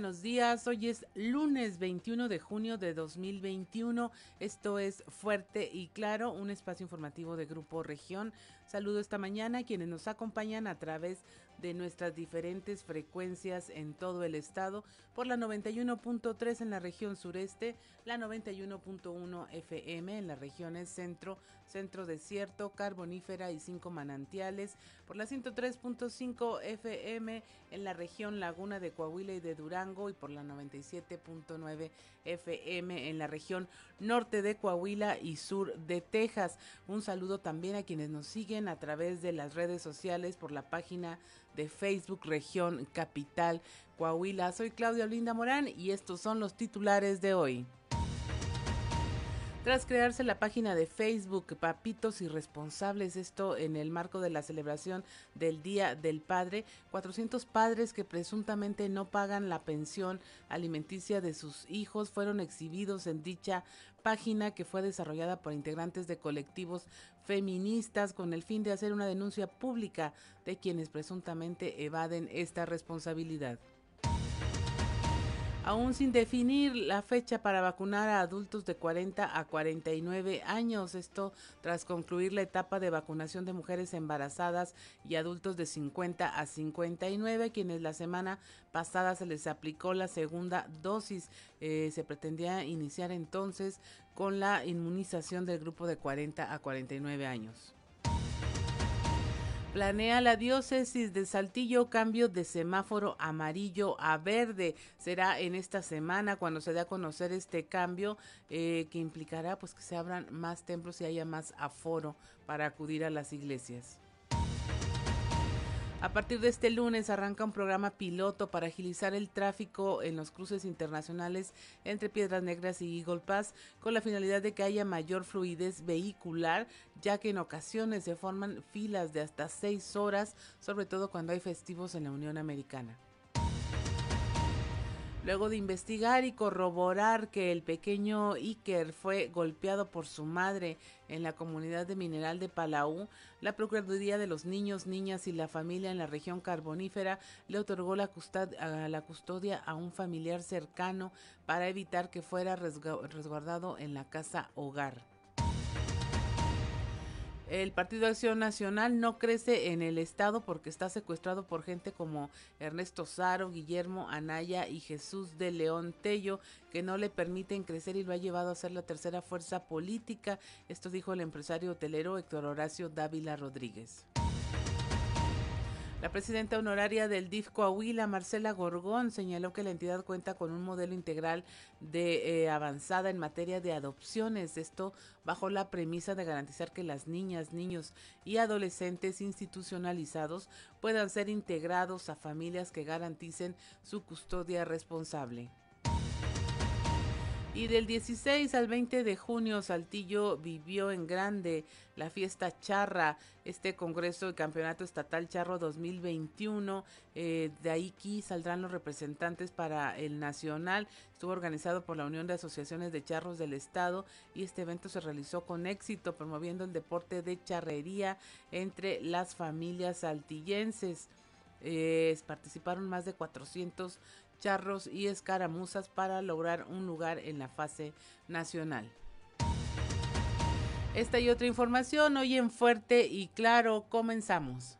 buenos días. Hoy es lunes 21 de junio de 2021. Esto es Fuerte y Claro, un espacio informativo de Grupo Región. Saludo esta mañana a quienes nos acompañan a través de nuestras diferentes frecuencias en todo el estado por la 91.3 en la región sureste, la 91.1 FM en las regiones centro, centro desierto, carbonífera y cinco manantiales, por la 103.5 FM en la región laguna de Coahuila y de Durango y por la 97.9 FM en la región norte de Coahuila y sur de Texas. Un saludo también a quienes nos siguen a través de las redes sociales por la página de Facebook Región Capital Coahuila. Soy Claudia Olinda Morán y estos son los titulares de hoy. Tras crearse la página de Facebook Papitos Irresponsables, esto en el marco de la celebración del Día del Padre, 400 padres que presuntamente no pagan la pensión alimenticia de sus hijos fueron exhibidos en dicha página que fue desarrollada por integrantes de colectivos feministas con el fin de hacer una denuncia pública de quienes presuntamente evaden esta responsabilidad aún sin definir la fecha para vacunar a adultos de 40 a 49 años. Esto tras concluir la etapa de vacunación de mujeres embarazadas y adultos de 50 a 59, quienes la semana pasada se les aplicó la segunda dosis. Eh, se pretendía iniciar entonces con la inmunización del grupo de 40 a 49 años. Planea la diócesis de Saltillo cambio de semáforo amarillo a verde. Será en esta semana cuando se dé a conocer este cambio eh, que implicará pues que se abran más templos y haya más aforo para acudir a las iglesias. A partir de este lunes arranca un programa piloto para agilizar el tráfico en los cruces internacionales entre Piedras Negras y Eagle Pass con la finalidad de que haya mayor fluidez vehicular, ya que en ocasiones se forman filas de hasta seis horas, sobre todo cuando hay festivos en la Unión Americana. Luego de investigar y corroborar que el pequeño Iker fue golpeado por su madre en la comunidad de Mineral de Palau, la Procuraduría de los Niños, Niñas y la Familia en la región carbonífera le otorgó la, custodia a un familiar cercano para evitar que fuera resguardado en la casa hogar. El Partido Acción Nacional no crece en el Estado porque está secuestrado por gente como Ernesto Saro, Guillermo Anaya y Jesús de León Tello, que no le permiten crecer y lo ha llevado a ser la tercera fuerza política. Esto dijo el empresario hotelero Héctor Horacio Dávila Rodríguez. La presidenta honoraria del DIF Coahuila, Marcela Gorgón, señaló que la entidad cuenta con un modelo integral de eh, avanzada en materia de adopciones. Esto bajo la premisa de garantizar que las niñas, niños y adolescentes institucionalizados puedan ser integrados a familias que garanticen su custodia responsable. Y del 16 al 20 de junio, Saltillo vivió en grande la fiesta charra, este Congreso de Campeonato Estatal Charro 2021. Eh, de aquí saldrán los representantes para el Nacional. Estuvo organizado por la Unión de Asociaciones de Charros del Estado y este evento se realizó con éxito, promoviendo el deporte de charrería entre las familias saltillenses. Eh, participaron más de 400 charros y escaramuzas para lograr un lugar en la fase nacional. Esta y otra información hoy en Fuerte y Claro comenzamos.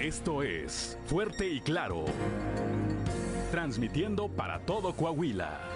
Esto es Fuerte y Claro. Transmitiendo para todo Coahuila.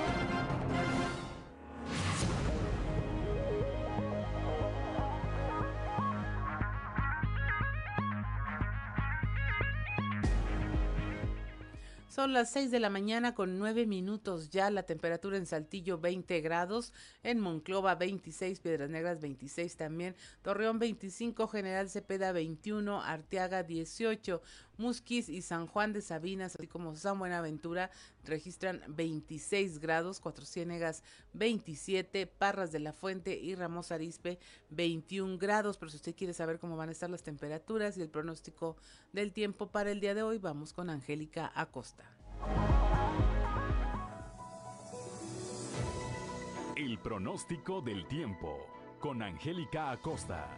Son las 6 de la mañana con 9 minutos ya, la temperatura en Saltillo 20 grados, en Monclova 26, Piedras Negras 26 también, Torreón 25, General Cepeda 21, Arteaga 18, Musquis y San Juan de Sabinas, así como San Buenaventura registran 26 grados, Cuatro Ciénegas 27, Parras de la Fuente y Ramos Arispe 21 grados. Pero si usted quiere saber cómo van a estar las temperaturas y el pronóstico del tiempo para el día de hoy, vamos con Angélica Acosta. El pronóstico del tiempo con Angélica Acosta.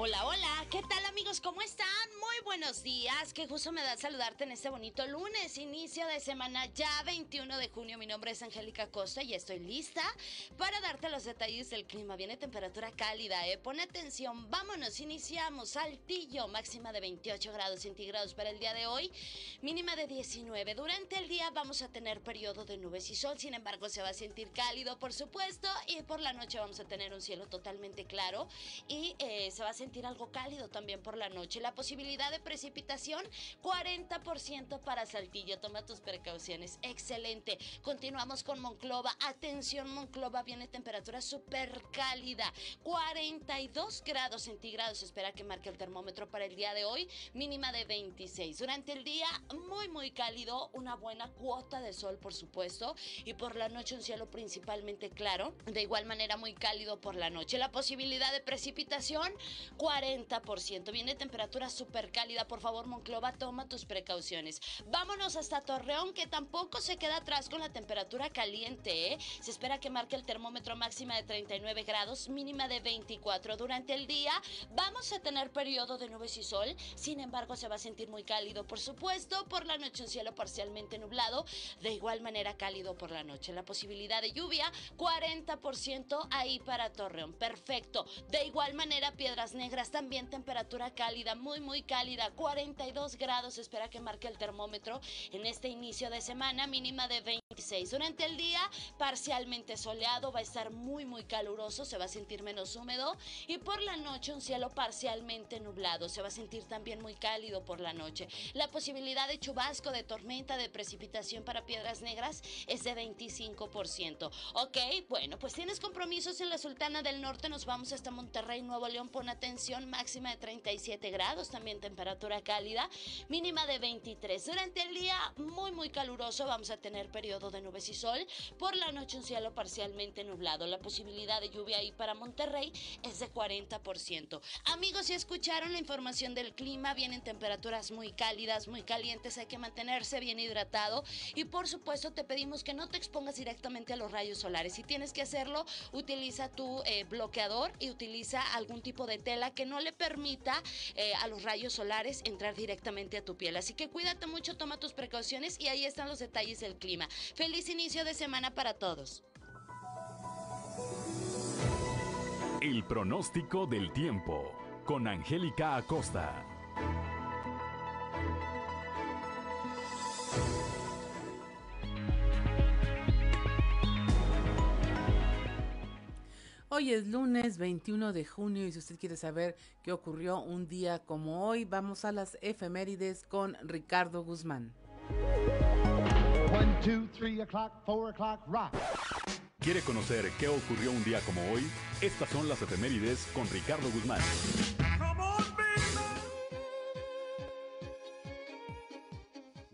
Hola, hola, ¿qué tal amigos? ¿Cómo están? Muy buenos días, qué gusto me da saludarte en este bonito lunes, inicio de semana ya 21 de junio. Mi nombre es Angélica Costa y estoy lista para darte los detalles del clima. Viene temperatura cálida, ¿eh? Pon atención, vámonos, iniciamos. Saltillo, máxima de 28 grados centígrados para el día de hoy, mínima de 19. Durante el día vamos a tener periodo de nubes y sol, sin embargo se va a sentir cálido, por supuesto, y por la noche vamos a tener un cielo totalmente claro y eh, se va a sentir algo cálido también por la noche. La posibilidad de precipitación, 40% para Saltillo. Toma tus precauciones. Excelente. Continuamos con Monclova. Atención, Monclova. Viene temperatura súper cálida. 42 grados centígrados. Espera que marque el termómetro para el día de hoy. Mínima de 26. Durante el día, muy, muy cálido. Una buena cuota de sol, por supuesto. Y por la noche, un cielo principalmente claro. De igual manera, muy cálido por la noche. La posibilidad de precipitación, 40%. Viene temperatura súper cálida. Por favor, Monclova, toma tus precauciones. Vámonos hasta Torreón, que tampoco se queda atrás con la temperatura caliente. ¿eh? Se espera que marque el termómetro máxima de 39 grados, mínima de 24. Durante el día vamos a tener periodo de nubes y sol. Sin embargo, se va a sentir muy cálido, por supuesto. Por la noche un cielo parcialmente nublado. De igual manera cálido por la noche. La posibilidad de lluvia, 40% ahí para Torreón. Perfecto. De igual manera, Piedras Negras también temperatura cálida, muy muy cálida, 42 grados, espera que marque el termómetro en este inicio de semana, mínima de 26. Durante el día, parcialmente soleado, va a estar muy muy caluroso, se va a sentir menos húmedo y por la noche un cielo parcialmente nublado, se va a sentir también muy cálido por la noche. La posibilidad de chubasco, de tormenta, de precipitación para piedras negras es de 25%. Ok, bueno, pues tienes compromisos en la Sultana del Norte, nos vamos hasta Monterrey, Nuevo León, pon atención máxima de 37 grados, también temperatura cálida, mínima de 23. Durante el día muy muy caluroso, vamos a tener periodo de nubes y sol. Por la noche un cielo parcialmente nublado. La posibilidad de lluvia ahí para Monterrey es de 40%. Amigos, si escucharon la información del clima, vienen temperaturas muy cálidas, muy calientes, hay que mantenerse bien hidratado y por supuesto te pedimos que no te expongas directamente a los rayos solares. Si tienes que hacerlo, utiliza tu eh, bloqueador y utiliza algún tipo de tela que no le permita eh, a los rayos solares entrar directamente a tu piel. Así que cuídate mucho, toma tus precauciones y ahí están los detalles del clima. Feliz inicio de semana para todos. El pronóstico del tiempo con Angélica Acosta. Hoy es lunes 21 de junio y si usted quiere saber qué ocurrió un día como hoy, vamos a las efemérides con Ricardo Guzmán. ¿Quiere conocer qué ocurrió un día como hoy? Estas son las efemérides con Ricardo Guzmán.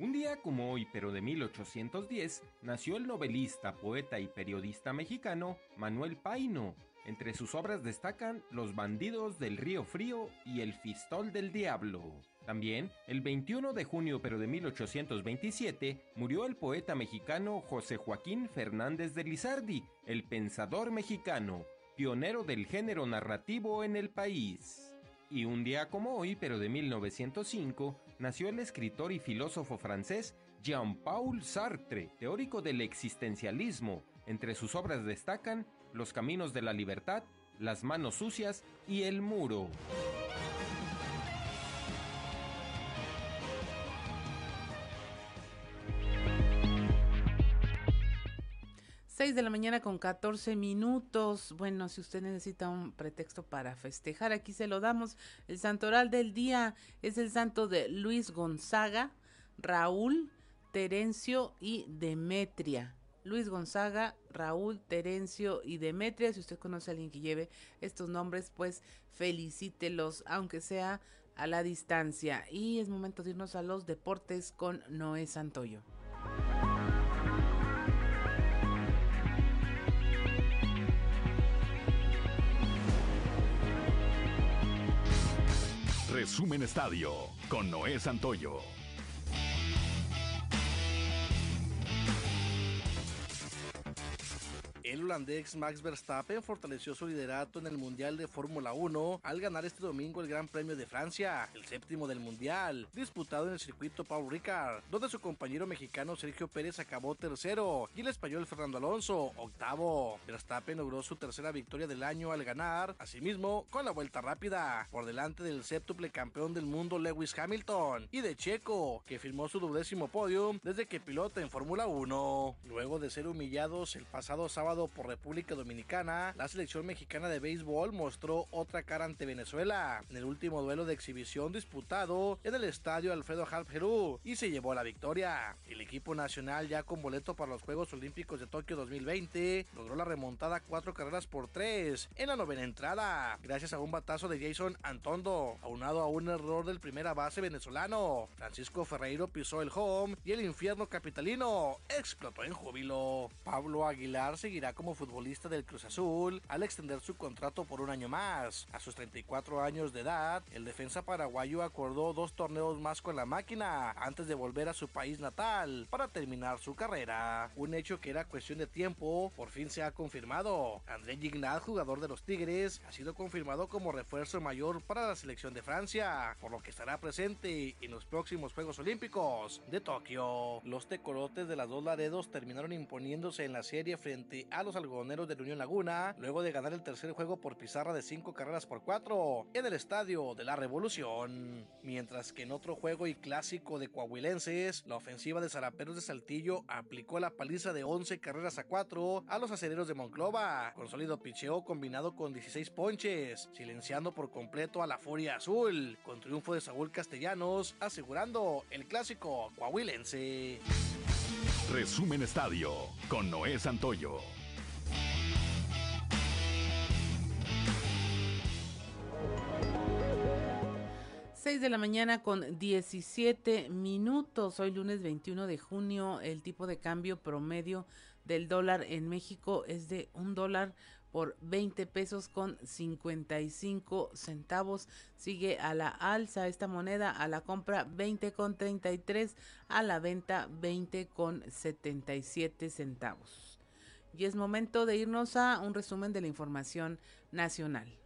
Un día como hoy, pero de 1810, nació el novelista, poeta y periodista mexicano Manuel Paino. Entre sus obras destacan Los bandidos del río Frío y El fistol del diablo. También, el 21 de junio pero de 1827, murió el poeta mexicano José Joaquín Fernández de Lizardi, el pensador mexicano, pionero del género narrativo en el país. Y un día como hoy, pero de 1905, nació el escritor y filósofo francés Jean-Paul Sartre, teórico del existencialismo. Entre sus obras destacan Los Caminos de la Libertad, Las Manos Sucias y El Muro. 6 de la mañana con 14 minutos. Bueno, si usted necesita un pretexto para festejar, aquí se lo damos. El santoral del día es el santo de Luis Gonzaga, Raúl, Terencio y Demetria. Luis Gonzaga, Raúl, Terencio y Demetria. Si usted conoce a alguien que lleve estos nombres, pues felicítelos, aunque sea a la distancia. Y es momento de irnos a los deportes con Noé Santoyo. Resumen Estadio con Noé Santoyo. El holandés Max Verstappen fortaleció su liderato en el Mundial de Fórmula 1 al ganar este domingo el Gran Premio de Francia, el séptimo del Mundial, disputado en el circuito Paul Ricard, donde su compañero mexicano Sergio Pérez acabó tercero y el español Fernando Alonso octavo. Verstappen logró su tercera victoria del año al ganar, asimismo, con la vuelta rápida, por delante del séptuple campeón del mundo Lewis Hamilton y de Checo, que firmó su duodécimo podio desde que pilota en Fórmula 1. Luego de ser humillados el pasado sábado por República Dominicana, la selección mexicana de béisbol mostró otra cara ante Venezuela en el último duelo de exhibición disputado en el estadio Alfredo Halp Perú y se llevó la victoria. El equipo nacional ya con boleto para los Juegos Olímpicos de Tokio 2020 logró la remontada cuatro carreras por tres en la novena entrada, gracias a un batazo de Jason Antondo, aunado a un error del primera base venezolano. Francisco Ferreiro pisó el home y el infierno capitalino explotó en júbilo. Pablo Aguilar seguirá como futbolista del Cruz Azul al extender su contrato por un año más. A sus 34 años de edad, el defensa paraguayo acordó dos torneos más con la máquina antes de volver a su país natal para terminar su carrera. Un hecho que era cuestión de tiempo, por fin se ha confirmado. André Gignat, jugador de los Tigres, ha sido confirmado como refuerzo mayor para la selección de Francia, por lo que estará presente en los próximos Juegos Olímpicos de Tokio. Los tecolotes de las dos Laredos terminaron imponiéndose en la serie frente a los algodoneros de la Unión Laguna, luego de ganar el tercer juego por pizarra de 5 carreras por 4 en el Estadio de la Revolución. Mientras que en otro juego y clásico de coahuilenses, la ofensiva de Zaraperos de Saltillo aplicó la paliza de 11 carreras a 4 a los acereros de Monclova, con sólido picheo combinado con 16 ponches, silenciando por completo a la Furia Azul, con triunfo de Saúl Castellanos, asegurando el clásico coahuilense. Resumen Estadio con Noé Santoyo. 6 de la mañana con 17 minutos. Hoy lunes 21 de junio el tipo de cambio promedio del dólar en México es de un dólar por 20 pesos con 55 centavos. Sigue a la alza esta moneda, a la compra 20 con 33, a la venta 20 con 77 centavos. Y es momento de irnos a un resumen de la información nacional.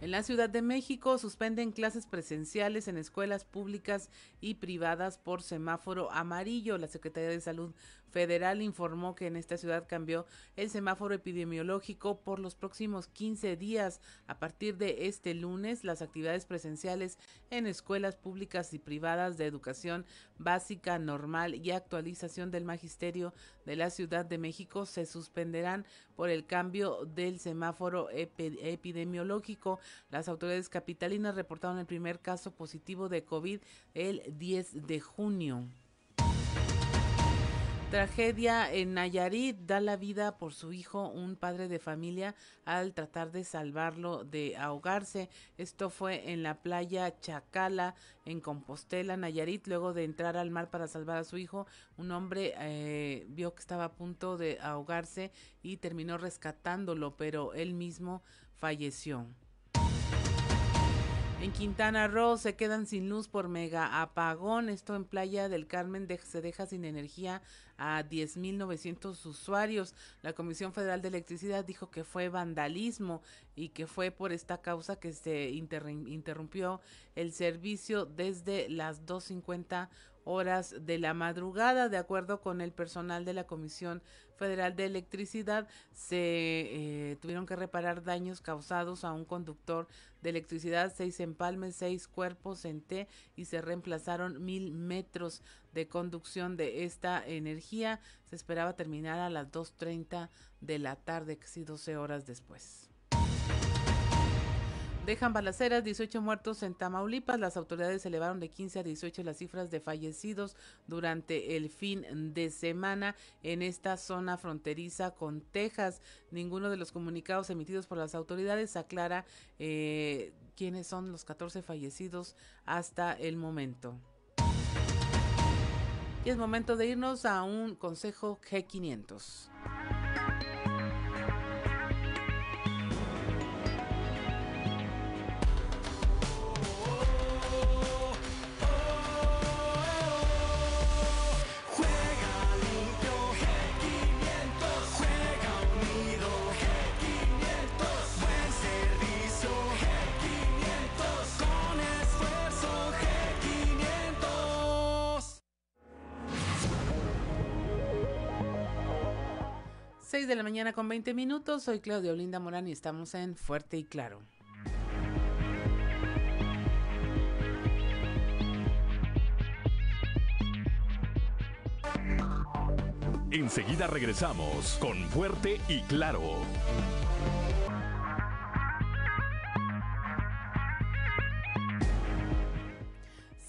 En la Ciudad de México suspenden clases presenciales en escuelas públicas y privadas por semáforo amarillo. La Secretaría de Salud Federal informó que en esta ciudad cambió el semáforo epidemiológico por los próximos 15 días. A partir de este lunes, las actividades presenciales en escuelas públicas y privadas de educación básica, normal y actualización del magisterio de la Ciudad de México se suspenderán por el cambio del semáforo epidemiológico. Las autoridades capitalinas reportaron el primer caso positivo de COVID el 10 de junio. Tragedia en Nayarit da la vida por su hijo, un padre de familia, al tratar de salvarlo de ahogarse. Esto fue en la playa Chacala, en Compostela, Nayarit. Luego de entrar al mar para salvar a su hijo, un hombre eh, vio que estaba a punto de ahogarse y terminó rescatándolo, pero él mismo falleció. En Quintana Roo se quedan sin luz por mega apagón. Esto en Playa del Carmen se deja sin energía a 10.900 usuarios. La Comisión Federal de Electricidad dijo que fue vandalismo y que fue por esta causa que se interrumpió el servicio desde las 2.50 horas de la madrugada. De acuerdo con el personal de la Comisión Federal de Electricidad, se eh, tuvieron que reparar daños causados a un conductor de electricidad, seis empalmes, seis cuerpos en T y se reemplazaron mil metros de conducción de esta energía. Se esperaba terminar a las 2.30 de la tarde, casi 12 horas después. Dejan balaceras, 18 muertos en Tamaulipas. Las autoridades elevaron de 15 a 18 las cifras de fallecidos durante el fin de semana en esta zona fronteriza con Texas. Ninguno de los comunicados emitidos por las autoridades aclara eh, quiénes son los 14 fallecidos hasta el momento. Y es momento de irnos a un consejo G500. 6 de la mañana con 20 minutos. Soy Claudia Olinda Morán y estamos en Fuerte y Claro. Enseguida regresamos con Fuerte y Claro.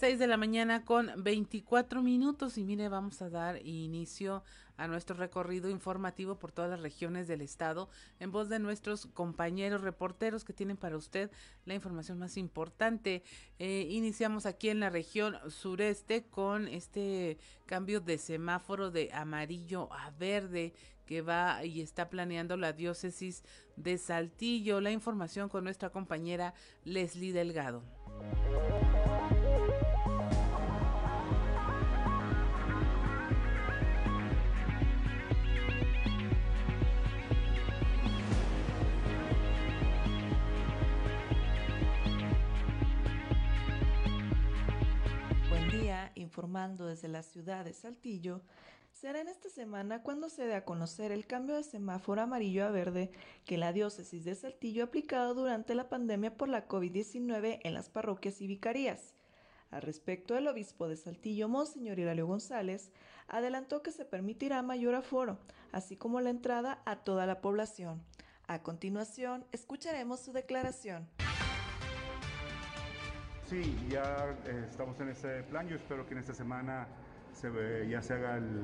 6 de la mañana con 24 minutos y mire, vamos a dar inicio a nuestro recorrido informativo por todas las regiones del estado en voz de nuestros compañeros reporteros que tienen para usted la información más importante. Eh, iniciamos aquí en la región sureste con este cambio de semáforo de amarillo a verde que va y está planeando la diócesis de Saltillo. La información con nuestra compañera Leslie Delgado. Informando desde la ciudad de Saltillo, será en esta semana cuando se dé a conocer el cambio de semáforo amarillo a verde que la diócesis de Saltillo ha aplicado durante la pandemia por la COVID-19 en las parroquias y vicarías. Al respecto, el obispo de Saltillo, Monseñor Iralio González, adelantó que se permitirá mayor aforo, así como la entrada a toda la población. A continuación, escucharemos su declaración. Sí, ya eh, estamos en ese plan. Yo espero que en esta semana se, ya se haga el,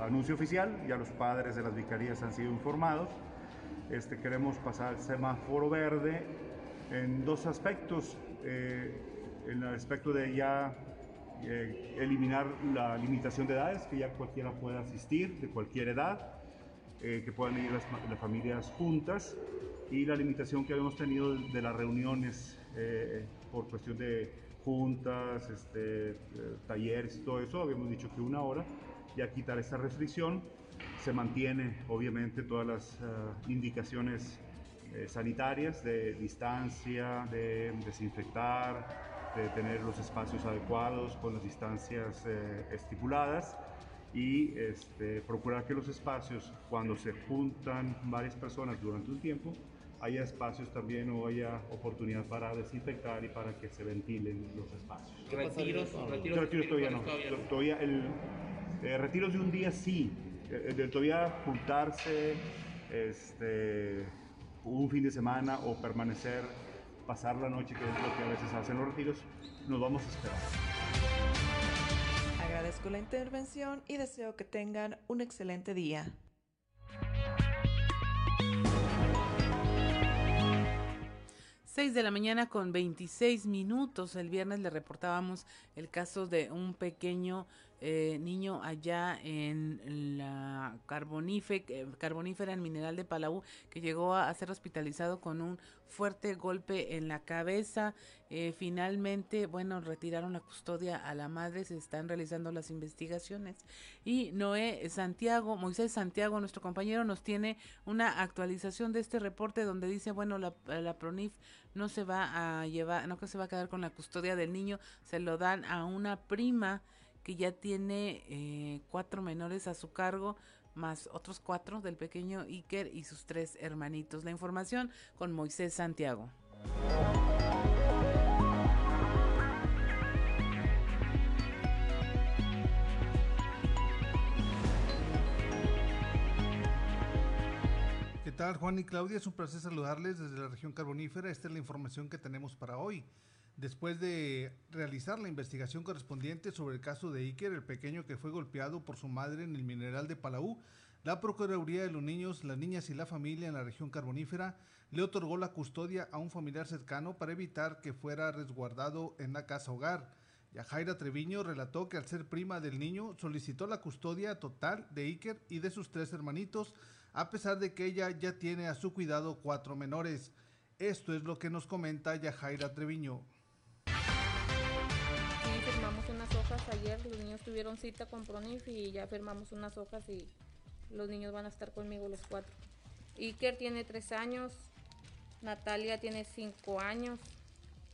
anuncio oficial. Ya los padres de las vicarías han sido informados. Este, queremos pasar al semáforo verde en dos aspectos. Eh, en el aspecto de ya eh, eliminar la limitación de edades, que ya cualquiera pueda asistir, de cualquier edad, que puedan ir las, familias juntas, y la limitación que habíamos tenido de las reuniones por cuestión de juntas, este, eh, talleres y todo eso, habíamos dicho que una hora, ya quitar esa restricción, se mantiene obviamente todas las eh, indicaciones eh, sanitarias de distancia, de desinfectar, de tener los espacios adecuados con las distancias estipuladas y este, procurar que los espacios, cuando se juntan varias personas durante un tiempo, haya espacios también o haya oportunidad para desinfectar y para que se ventilen los espacios. ¿Retiros? ¿Retiros, retiros todavía no. Todavía el, eh, retiros de un día sí. Eh, de todavía juntarse este, un fin de semana o permanecer, pasar la noche, que es lo que a veces hacen los retiros, nos vamos a esperar. Agradezco la intervención y deseo que tengan un excelente día. 6 de la mañana con 26 minutos. El viernes le reportábamos el caso de un pequeño eh, niño allá en la eh, carbonífera en Mineral de Palau que llegó a, ser hospitalizado con un fuerte golpe en la cabeza. Eh, finalmente, bueno, retiraron la custodia a la madre, se están realizando las investigaciones. Y Noé Santiago, Moisés Santiago, nuestro compañero, nos tiene una actualización de este reporte donde dice, bueno, la, la PRONIF no se va a llevar, no que se va a quedar con la custodia del niño, se lo dan a una prima que ya tiene eh, cuatro menores a su cargo, más otros cuatro del pequeño Iker y sus tres hermanitos. La información con Moisés Santiago. Tal, Juan y Claudia? Es un placer saludarles desde la región carbonífera. Esta es la información que tenemos para hoy. Después de realizar la investigación correspondiente sobre el caso de Iker, el pequeño que fue golpeado por su madre en el mineral de Palau, la Procuraduría de los Niños, las Niñas y la Familia en la región carbonífera le otorgó la custodia a un familiar cercano para evitar que fuera resguardado en la casa hogar. Yajaira Treviño relató que al ser prima del niño solicitó la custodia total de Iker y de sus tres hermanitos, a pesar de que ella ya tiene a su cuidado cuatro menores. Esto es lo que nos comenta Yajaira Treviño. Sí, firmamos unas hojas ayer, los niños tuvieron cita con Pronif y ya firmamos unas hojas y los niños van a estar conmigo los cuatro. Iker tiene tres años, Natalia tiene cinco años,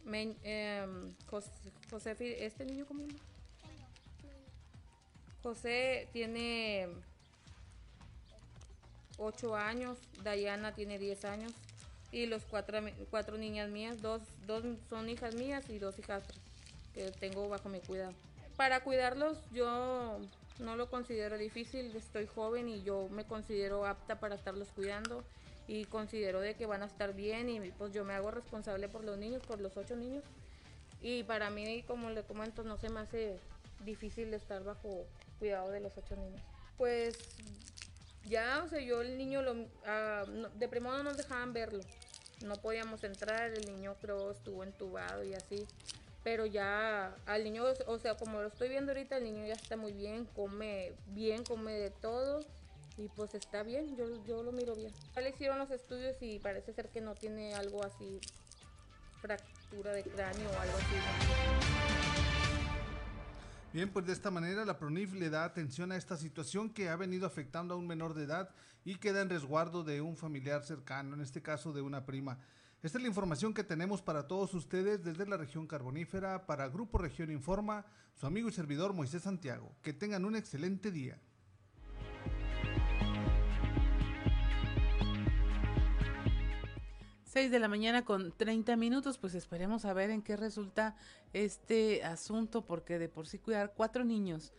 Em, José, ¿este niño cómo José tiene 8 años, Dayana tiene 10 años y los cuatro, cuatro niñas mías, dos, dos son hijas mías y dos hijas que tengo bajo mi cuidado. Para cuidarlos yo no lo considero difícil, estoy joven y yo me considero apta para estarlos cuidando y considero de que van a estar bien y pues yo me hago responsable por los niños, por los ocho niños. Y para mí, como le comento, no se me hace difícil estar bajo cuidado de los ocho niños. Pues ya, o sea, yo el niño, lo, ah, de primero no nos dejaban verlo. No podíamos entrar, el niño creo estuvo entubado y así. Pero ya al niño, o sea, como lo estoy viendo ahorita, el niño ya está muy bien, come bien, come de todo y pues está bien, yo, yo lo miro bien. Ya le hicieron los estudios y parece ser que no tiene algo así, fractura de cráneo o algo así. Bien, pues de esta manera la PRONIF le da atención a esta situación que ha venido afectando a un menor de edad y queda en resguardo de un familiar cercano, en este caso de una prima. Esta es la información que tenemos para todos ustedes desde la región carbonífera para Grupo Región Informa, su amigo y servidor Moisés Santiago. Que tengan un excelente día. 6 de la mañana con 30 minutos, pues esperemos a ver en qué resulta este asunto, porque de por sí cuidar cuatro niños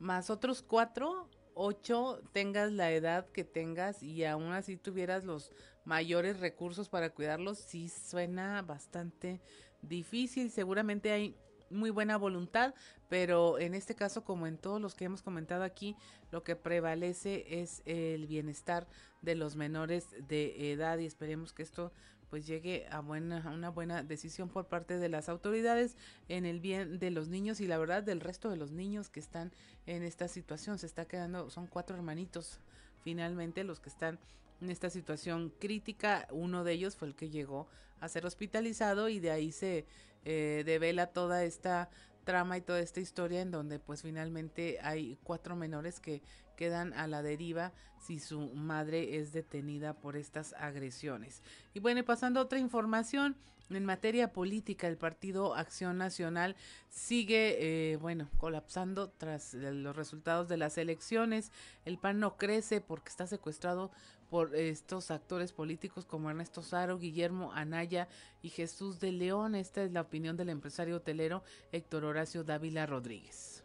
más otros cuatro, ocho, tengas la edad que tengas y aún así tuvieras los mayores recursos para cuidarlos, sí suena bastante difícil. Seguramente hay muy buena voluntad, pero en este caso, como en todos los que hemos comentado aquí, lo que prevalece es el bienestar de los menores de edad y esperemos que esto pues llegue a buena, una buena decisión por parte de las autoridades en el bien de los niños y la verdad del resto de los niños que están en esta situación. Se está quedando, son cuatro hermanitos finalmente los que están en esta situación crítica. Uno de ellos fue el que llegó a ser hospitalizado y de ahí se eh, devela toda esta trama y toda esta historia en donde pues finalmente hay cuatro menores que quedan a la deriva si su madre es detenida por estas agresiones. Y bueno, pasando a otra información, en materia política, el Partido Acción Nacional sigue, eh, bueno, colapsando tras los resultados de las elecciones. El PAN no crece porque está secuestrado por estos actores políticos como Ernesto Saro, Guillermo Anaya y Jesús de León. Esta es la opinión del empresario hotelero Héctor Horacio Dávila Rodríguez.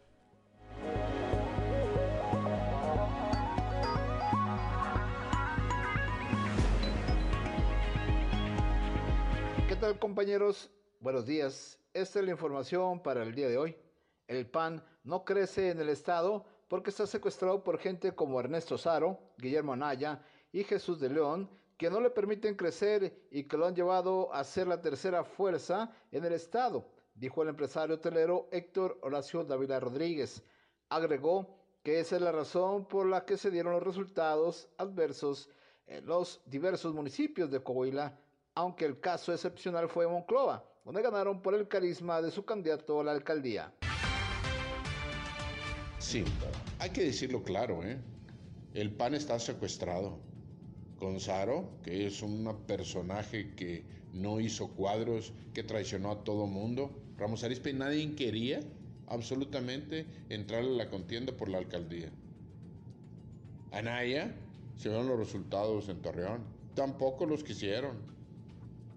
Tal compañeros? Buenos días. Esta es la información para el día de hoy. El PAN no crece en el Estado porque está secuestrado por gente como Ernesto Saro, Guillermo Anaya y Jesús de León, que no le permiten crecer y que lo han llevado a ser la tercera fuerza en el Estado, dijo el empresario hotelero Héctor Horacio Dávila Rodríguez. Agregó que esa es la razón por la que se dieron los resultados adversos en los diversos municipios de Coahuila aunque el caso excepcional fue Monclova, donde ganaron por el carisma de su candidato a la alcaldía. Sí, hay que decirlo claro, ¿eh? El PAN está secuestrado. Gonzaro, que es un personaje que no hizo cuadros, que traicionó a todo mundo. Ramos Arispe, nadie quería absolutamente entrar a la contienda por la alcaldía. Anaya, se vieron los resultados en Torreón. Tampoco los quisieron.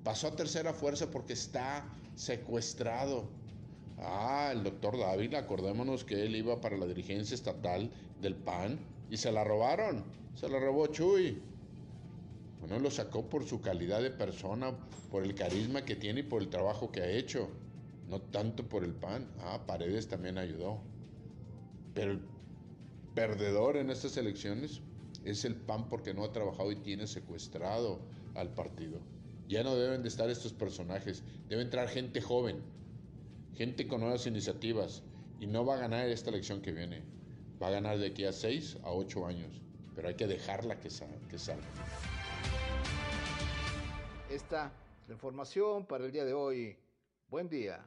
Pasó a tercera fuerza porque está secuestrado. Ah, el doctor Dávila, acordémonos que él iba para la dirigencia estatal del PAN y se la robaron. Se la robó Chuy. No lo sacó por su calidad de persona, por el carisma que tiene y por el trabajo que ha hecho. No tanto por el PAN. Ah, Paredes también ayudó. Pero el perdedor en estas elecciones es el PAN porque no ha trabajado y tiene secuestrado al partido. Ya no deben de estar estos personajes. Debe entrar gente joven, gente con nuevas iniciativas. Y no va a ganar esta elección que viene. Va a ganar de aquí a 6 a 8 años. Pero hay que dejarla que, que salga. Esta información para el día de hoy. Buen día.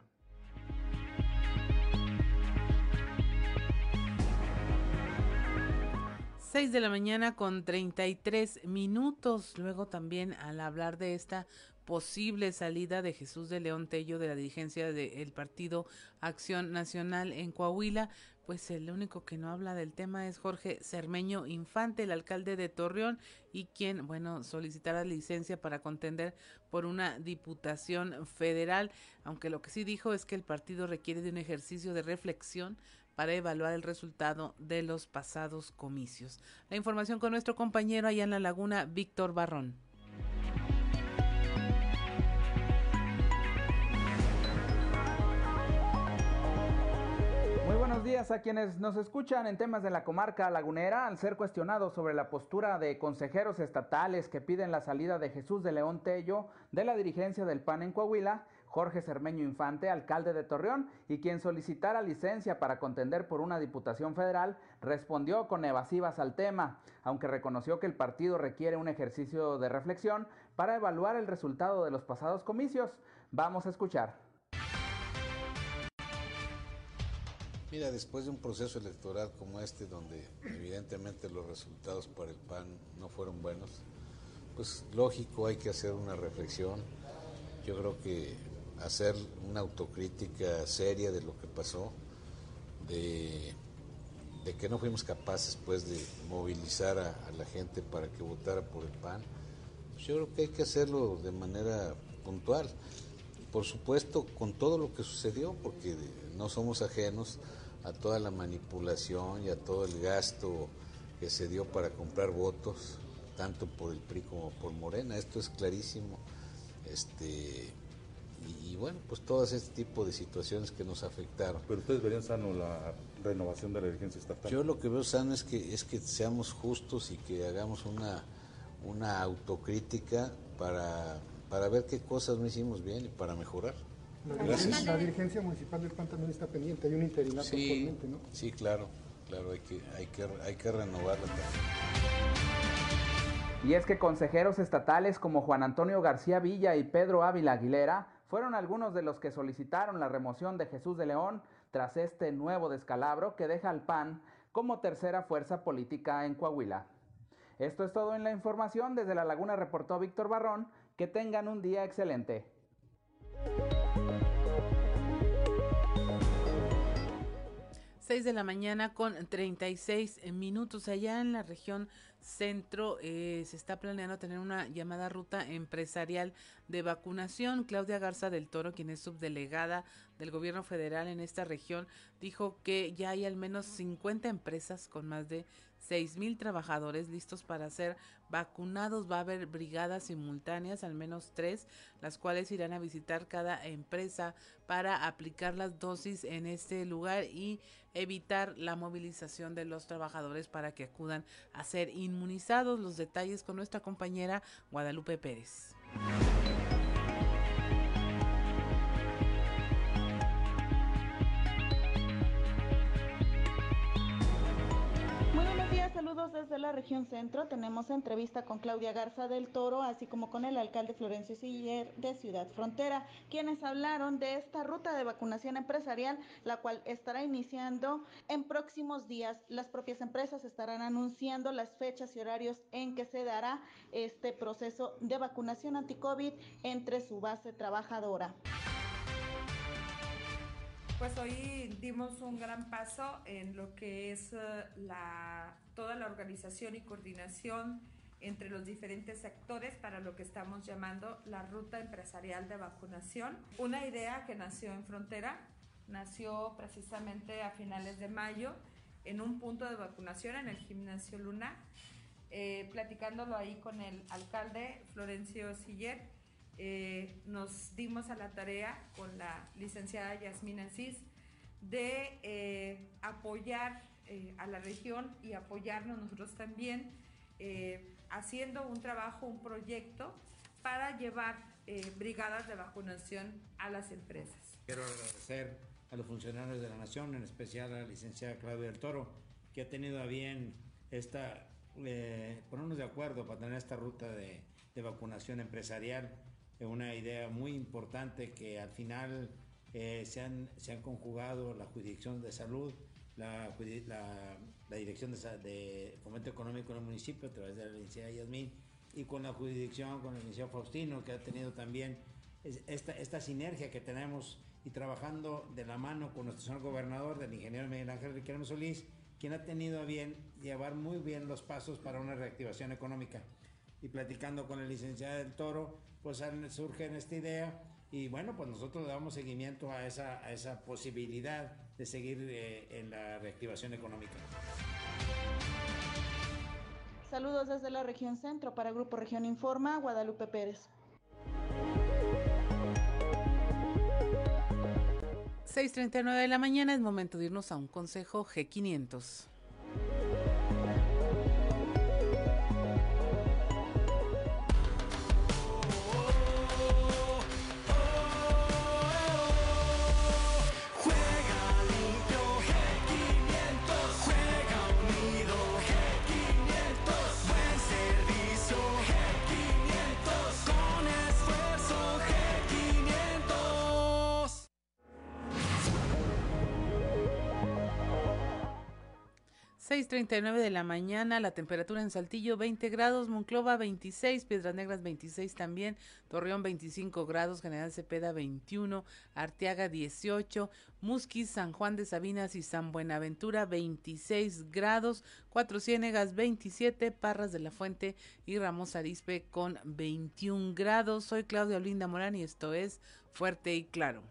6 de la mañana con 33 minutos. Luego también al hablar de esta posible salida de Jesús de León Tello de la dirigencia del partido Acción Nacional en Coahuila, pues el único que no habla del tema es Jorge Cermeño Infante, el alcalde de Torreón, y quien, bueno, solicitará licencia para contender por una diputación federal, aunque lo que sí dijo es que el partido requiere de un ejercicio de reflexión para evaluar el resultado de los pasados comicios. La información con nuestro compañero allá en la laguna, Víctor Barrón. Muy buenos días a quienes nos escuchan en temas de la comarca lagunera al ser cuestionados sobre la postura de consejeros estatales que piden la salida de Jesús de León Tello de la dirigencia del PAN en Coahuila. Jorge Cermeño Infante, alcalde de Torreón, y quien solicitara licencia para contender por una diputación federal, respondió con evasivas al tema, aunque reconoció que el partido requiere un ejercicio de reflexión para evaluar el resultado de los pasados comicios. Vamos a escuchar. Mira, después de un proceso electoral como este, donde evidentemente los resultados para el PAN no fueron buenos, pues lógico hay que hacer una reflexión. Yo creo que hacer una autocrítica seria de lo que pasó, de, que no fuimos capaces pues de movilizar a, la gente para que votara por el PAN. Pues yo creo que hay que hacerlo de manera puntual. Por supuesto, con todo lo que sucedió, porque no somos ajenos a toda la manipulación y a todo el gasto que se dio para comprar votos, tanto por el PRI como por Morena. Esto es clarísimo. Este, y, bueno, pues todas este tipo de situaciones que nos afectaron. Pero ustedes verían sano la renovación de la dirigencia estatal. Yo lo que veo sano es que es que seamos justos y que hagamos una una autocrítica para, para ver qué cosas no hicimos bien y para mejorar. Gracias. La dirigencia municipal del PAN también está pendiente, hay un interinato sí, ¿no? Sí, claro, claro, hay que, hay que, hay que renovarla Y es que consejeros estatales como Juan Antonio García Villa y Pedro Ávila Aguilera fueron algunos de los que solicitaron la remoción de Jesús de León tras este nuevo descalabro que deja al PAN como tercera fuerza política en Coahuila. Esto es todo en la información. Desde La Laguna reportó Víctor Barrón. Que tengan un día excelente. 6 de la mañana con 36 minutos allá en la región centro eh, se está planeando tener una llamada ruta empresarial de vacunación. Claudia Garza del Toro, quien es subdelegada del gobierno federal en esta región, dijo que ya hay al menos 50 empresas con más de seis mil trabajadores listos para ser vacunados. Va a haber brigadas simultáneas, al menos tres, las cuales irán a visitar cada empresa para aplicar las dosis en este lugar y evitar la movilización de los trabajadores para que acudan a ser inmunizados. Los detalles con nuestra compañera Guadalupe Pérez. Desde la región centro tenemos entrevista con Claudia Garza del Toro, así como con el alcalde Florencio Siller de Ciudad Frontera, quienes hablaron de esta ruta de vacunación empresarial, la cual estará iniciando en próximos días. Las propias empresas estarán anunciando las fechas y horarios en que se dará este proceso de vacunación anti-COVID entre su base trabajadora. Pues hoy dimos un gran paso en lo que es eh, la, toda la organización y coordinación entre los diferentes sectores para lo que estamos llamando la ruta empresarial de vacunación. Una idea que nació en Frontera, nació precisamente a finales de mayo en un punto de vacunación en el gimnasio Luna eh, platicándolo ahí con el alcalde Florencio Siller, eh, nos dimos a la tarea con la licenciada Yasmina Asís de eh, apoyar a la región y apoyarnos nosotros también, haciendo un trabajo, un proyecto para llevar brigadas de vacunación a las empresas. Quiero agradecer a los funcionarios de la Nación, en especial a la licenciada Claudia del Toro, que ha tenido a bien esta eh, ponernos de acuerdo para tener esta ruta de, vacunación empresarial. Una idea muy importante que al final eh, se, han, se han conjugado la Jurisdicción de Salud, la, Dirección de, de, Fomento Económico en el municipio a través de la licenciada Yasmín y con la jurisdicción, con el licenciado Faustino, que ha tenido también esta, esta sinergia que tenemos y trabajando de la mano con nuestro señor gobernador, del ingeniero Miguel Ángel Riquelme Solís, quien ha tenido a bien llevar muy bien los pasos para una reactivación económica. Y platicando con el licenciado del Toro, pues surge en esta idea y bueno, pues nosotros le damos seguimiento a esa, a esa posibilidad de seguir eh, en la reactivación económica. Saludos desde la región centro para Grupo Región Informa, Guadalupe Pérez. 6.39 de la mañana es momento de irnos a un consejo G500. Nueve de la mañana, la temperatura en Saltillo 20 grados, Monclova 26, Piedras Negras 26 también, Torreón 25 grados, General Cepeda 21, Arteaga 18, Musquis, San Juan de Sabinas y San Buenaventura 26 grados, Cuatro Ciénegas 27, Parras de la Fuente y Ramos Arispe con 21 grados. Soy Claudia Olinda Morán y esto es Fuerte y Claro.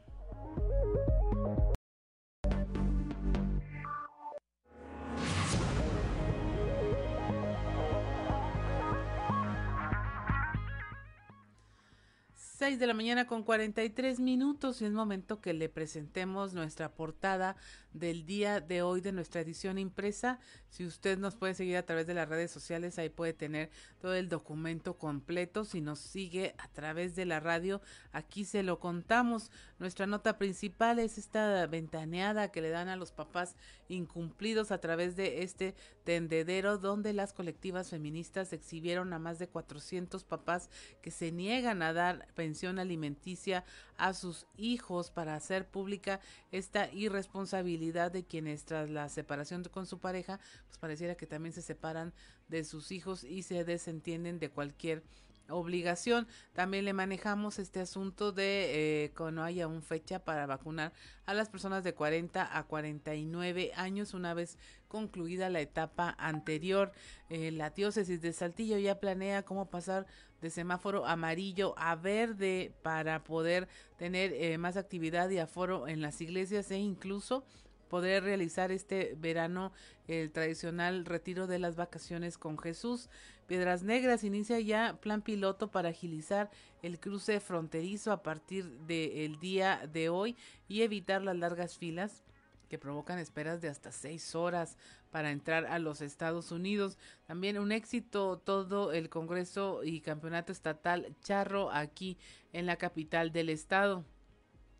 6 de la mañana con 43 minutos y es momento que le presentemos nuestra portada del día de hoy de nuestra edición impresa. Si usted nos puede seguir a través de las redes sociales, ahí puede tener todo el documento completo. Si nos sigue a través de la radio, aquí se lo contamos. Nuestra nota principal es esta ventaneada que le dan a los papás incumplidos a través de este tendedero donde las colectivas feministas exhibieron a más de 400 papás que se niegan a dar pensión alimenticia a sus hijos para hacer pública esta irresponsabilidad de quienes tras la separación con su pareja, pues pareciera que también se separan de sus hijos y se desentienden de cualquier obligación. También le manejamos este asunto de eh, que no haya aún fecha para vacunar a las personas de 40 a 49 años una vez concluida la etapa anterior. Eh, la diócesis de Saltillo ya planea cómo pasar de semáforo amarillo a verde para poder tener eh, más actividad y aforo en las iglesias e incluso poder realizar este verano el tradicional retiro de las vacaciones con Jesús. Piedras Negras inicia ya plan piloto para agilizar el cruce fronterizo a partir del día de hoy y evitar las largas filas que provocan esperas de hasta seis horas para entrar a los Estados Unidos. También un éxito todo el Congreso y Campeonato Estatal Charro aquí en la capital del estado.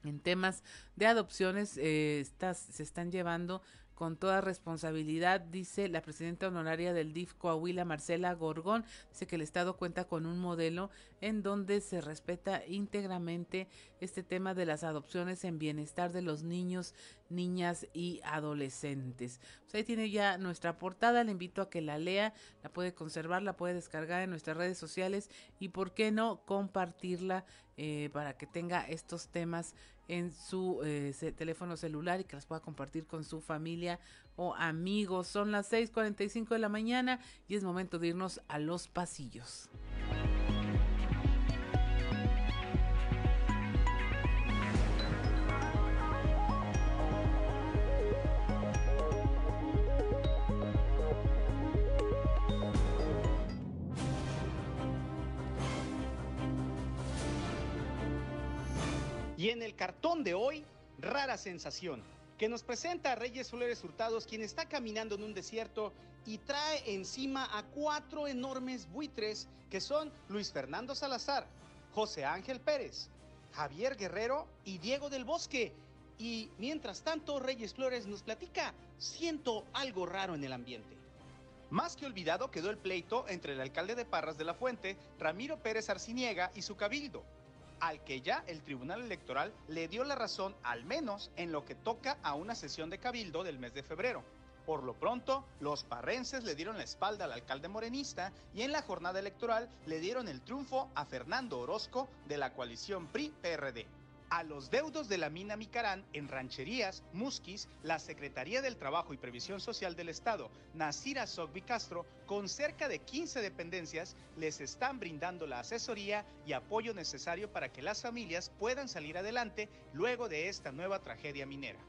En temas de adopciones eh, estas se están llevando con toda responsabilidad, dice la presidenta honoraria del DIF Coahuila, Marcela Gorgón, dice que el Estado cuenta con un modelo en donde se respeta íntegramente este tema de las adopciones en bienestar de los niños, niñas y adolescentes. Pues ahí tiene ya nuestra portada, le invito a que la lea, la puede conservar, la puede descargar en nuestras redes sociales y por qué no compartirla eh, para que tenga estos temas en su eh, teléfono celular y que las pueda compartir con su familia o amigos. Son las 6:45 de la mañana y es momento de irnos a los pasillos. Y en el cartón de hoy, rara sensación, que nos presenta a Reyes Flores Hurtados, quien está caminando en un desierto y trae encima a cuatro enormes buitres que son Luis Fernando Salazar, José Ángel Pérez, Javier Guerrero y Diego del Bosque. Y mientras tanto, Reyes Flores nos platica, siento algo raro en el ambiente. Más que olvidado quedó el pleito entre el alcalde de Parras de la Fuente, Ramiro Pérez Arciniega, y su cabildo, al que ya el Tribunal Electoral le dio la razón al menos en lo que toca a una sesión de cabildo del mes de febrero. Por lo pronto, los parrenses le dieron la espalda al alcalde morenista y en la jornada electoral le dieron el triunfo a Fernando Orozco de la coalición PRI-PRD. A los deudos de la mina Micarán en Rancherías, Musquis, la Secretaría del Trabajo y Previsión Social del Estado, Nasira Sogbi Castro, con cerca de 15 dependencias, les están brindando la asesoría y apoyo necesario para que las familias puedan salir adelante luego de esta nueva tragedia minera.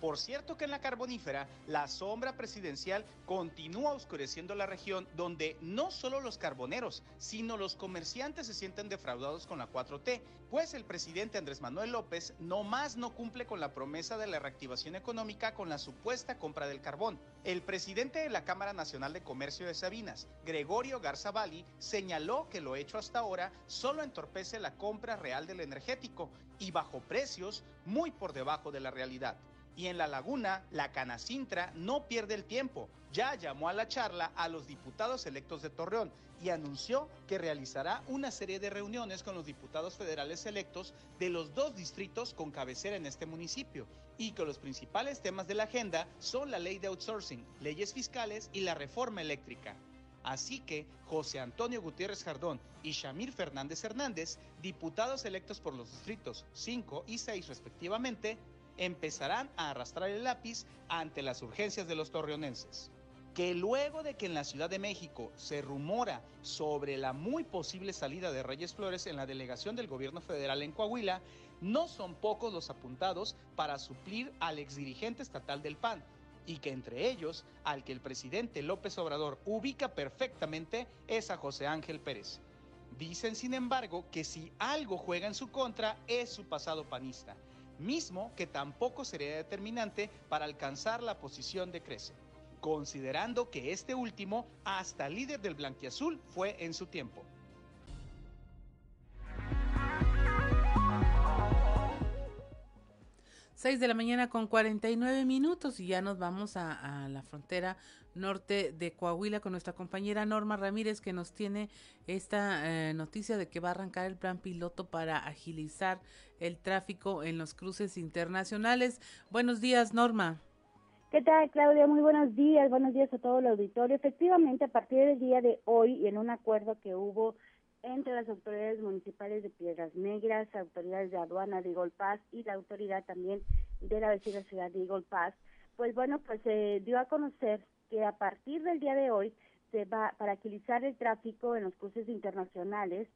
Por cierto que en la carbonífera, la sombra presidencial continúa oscureciendo la región donde no solo los carboneros, sino los comerciantes se sienten defraudados con la 4T, pues el presidente Andrés Manuel López no más no cumple con la promesa de la reactivación económica con la supuesta compra del carbón. El presidente de la Cámara Nacional de Comercio de Sabinas, Gregorio Garzabali, señaló que lo hecho hasta ahora solo entorpece la compra real del energético y bajo precios muy por debajo de la realidad. Y en la laguna, la Canacintra no pierde el tiempo. Ya llamó a la charla a los diputados electos de Torreón y anunció que realizará una serie de reuniones con los diputados federales electos de los dos distritos con cabecera en este municipio y que los principales temas de la agenda son la ley de outsourcing, leyes fiscales y la reforma eléctrica. Así que José Antonio Gutiérrez Jardón y Shamir Fernández Hernández, diputados electos por los distritos 5 y 6 respectivamente, empezarán a arrastrar el lápiz ante las urgencias de los torreonenses. Que luego de que en la Ciudad de México se rumora sobre la muy posible salida de Reyes Flores en la delegación del gobierno federal en Coahuila, no son pocos los apuntados para suplir al exdirigente estatal del PAN, y que entre ellos, al que el presidente López Obrador ubica perfectamente, es a José Ángel Pérez. Dicen, sin embargo, que si algo juega en su contra es su pasado panista mismo que tampoco sería determinante para alcanzar la posición de Crece, considerando que este último hasta líder del blanquiazul fue en su tiempo. Seis de la mañana con 49 minutos y ya nos vamos a, a la frontera norte de Coahuila con nuestra compañera Norma Ramírez que nos tiene esta eh, noticia de que va a arrancar el plan piloto para agilizar el tráfico en los cruces internacionales. Buenos días, Norma. ¿Qué tal, Claudia? Muy buenos días. Buenos días a todo el auditorio. Efectivamente, a partir del día de hoy y en un acuerdo que hubo entre las autoridades municipales de Piedras Negras, autoridades de aduana de Eagle Pass y la autoridad también de la vecina ciudad de Eagle pues bueno, pues se dio a conocer que a partir del día de hoy se va para agilizar el tráfico en los cruces internacionales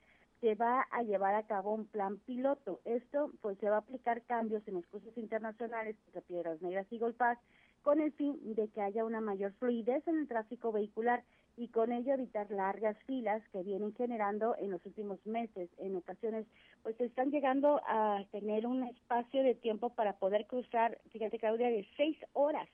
se va a llevar a cabo un plan piloto. Esto pues se va a aplicar cambios en los cruces internacionales de Piedras Negras y Golpaz con el fin de que haya una mayor fluidez en el tráfico vehicular y con ello evitar largas filas que vienen generando en los últimos meses. En ocasiones, pues están llegando a tener un espacio de tiempo para poder cruzar, fíjate Claudia, de seis horas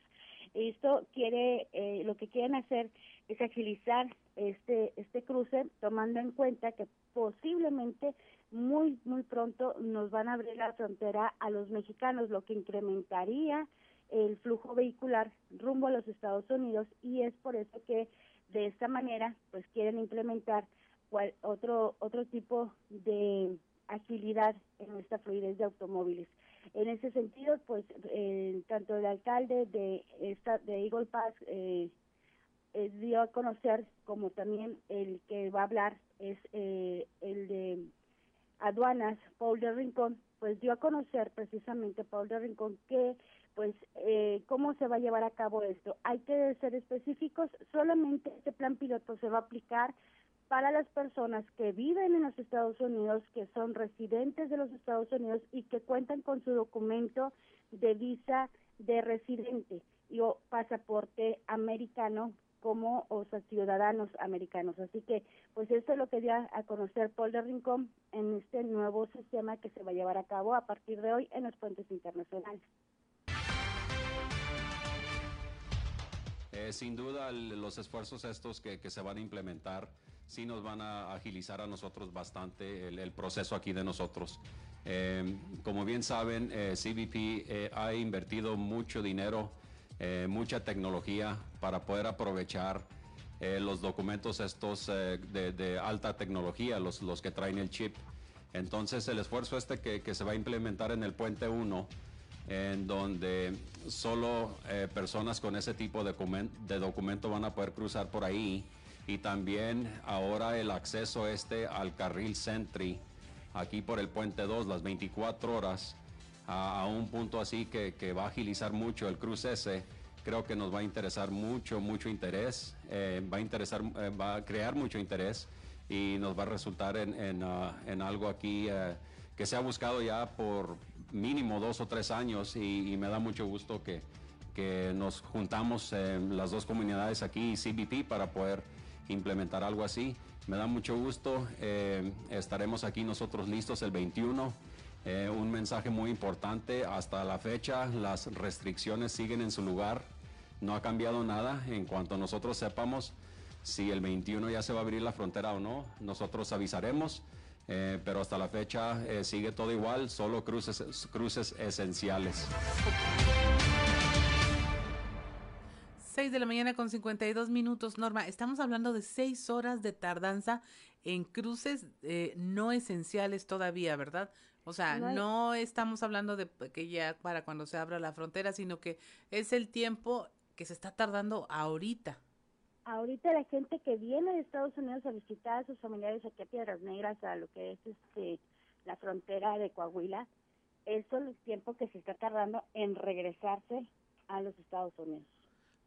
esto quiere, eh, lo que quieren hacer es agilizar este, este cruce, tomando en cuenta que posiblemente muy, muy pronto nos van a abrir la frontera a los mexicanos, lo que incrementaría el flujo vehicular rumbo a los Estados Unidos y es por eso que de esta manera pues quieren implementar otro otro tipo de agilidad en esta fluidez de automóviles. En ese sentido, pues eh, tanto el alcalde de esta de Eagle Pass eh, eh, dio a conocer como también el que va a hablar es el de aduanas, Paul de Rincón, pues dio a conocer precisamente Paul de Rincón que pues cómo se va a llevar a cabo esto. Hay que ser específicos, solamente este plan piloto se va a aplicar para las personas que viven en los Estados Unidos, que son residentes de los Estados Unidos y que cuentan con su documento de visa de residente y o pasaporte americano como o sea, ciudadanos americanos. Así que, pues esto es lo que dio a conocer Paul de Rincón en este nuevo sistema que se va a llevar a cabo a partir de hoy en los puentes internacionales. Eh, sin duda, los esfuerzos estos que, se van a implementar sí nos van a agilizar a nosotros bastante el, proceso aquí de nosotros. Eh, como bien saben, eh, CBP ha invertido mucho dinero, mucha tecnología para poder aprovechar los documentos estos de, alta tecnología, los, los que traen el chip. Entonces, el esfuerzo este que, que se va a implementar en el puente 1 en donde solo eh, personas con ese tipo de, de, documento van a poder cruzar por ahí. Y también ahora el acceso este al carril Sentry aquí por el puente 2 las 24 horas a, un punto así que, va a agilizar mucho el cruce ese. Creo que nos va a interesar mucho mucho interés eh, va a interesar eh, va a crear mucho interés y nos va a resultar en, en, ah, en algo aquí que se ha buscado ya por mínimo dos o tres años y, me da mucho gusto que, que nos juntamos las dos comunidades aquí y CBP para poder implementar algo así. Me da mucho gusto, eh, estaremos aquí nosotros listos el 21. Eh, un mensaje muy importante, hasta la fecha las restricciones siguen en su lugar, no ha cambiado nada en cuanto nosotros sepamos si el 21 ya se va a abrir la frontera o no, nosotros avisaremos. Eh, pero hasta la fecha eh, sigue todo igual, solo cruces, cruces esenciales. 6 de la mañana con 52 minutos, Norma. Estamos hablando de seis horas de tardanza en cruces eh, no esenciales todavía, ¿verdad? O sea, no, no, estamos hablando de que ya para cuando se abra la frontera, sino que es el tiempo que se está tardando ahorita ahorita la gente que viene de Estados Unidos a visitar a sus familiares aquí a Piedras Negras, a lo que es este la frontera de Coahuila, eso es el tiempo que se está tardando en regresarse a los Estados Unidos.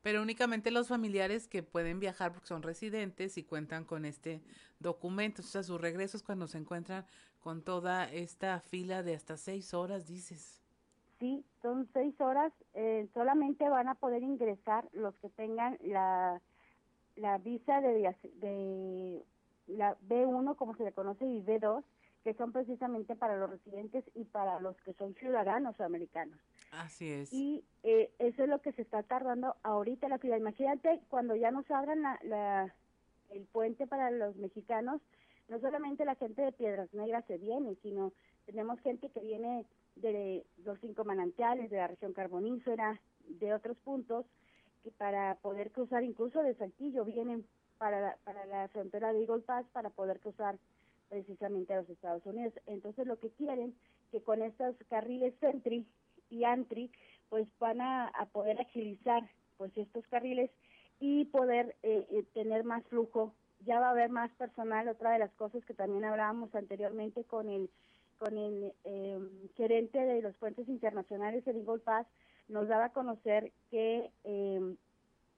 Pero únicamente los familiares que pueden viajar porque son residentes y cuentan con este documento. O sea, su regreso es cuando se encuentran con toda esta fila de hasta seis horas, dices. Sí, son seis horas. Eh, solamente van a poder ingresar los que tengan la la visa de, de la B1, como se le conoce, y B2, que son precisamente para los residentes y para los que son ciudadanos americanos. Así es. Y eh, eso es lo que se está tardando ahorita la fila. Imagínate cuando ya nos abran la, el puente para los mexicanos, no solamente la gente de Piedras Negras se viene, sino tenemos gente que viene de los cinco manantiales, de la región carbonífera, de otros puntos, que para poder cruzar incluso de Saltillo vienen para la, para la frontera de Eagle Pass para poder cruzar precisamente a los Estados Unidos. Entonces lo que quieren que con estos carriles Sentry y Antri pues van a, poder agilizar pues estos carriles y poder eh, eh, tener más flujo. Ya va a haber más personal. Otra de las cosas que también hablábamos anteriormente con el con el eh, gerente de los puentes internacionales de Eagle Pass nos daba a conocer que, eh,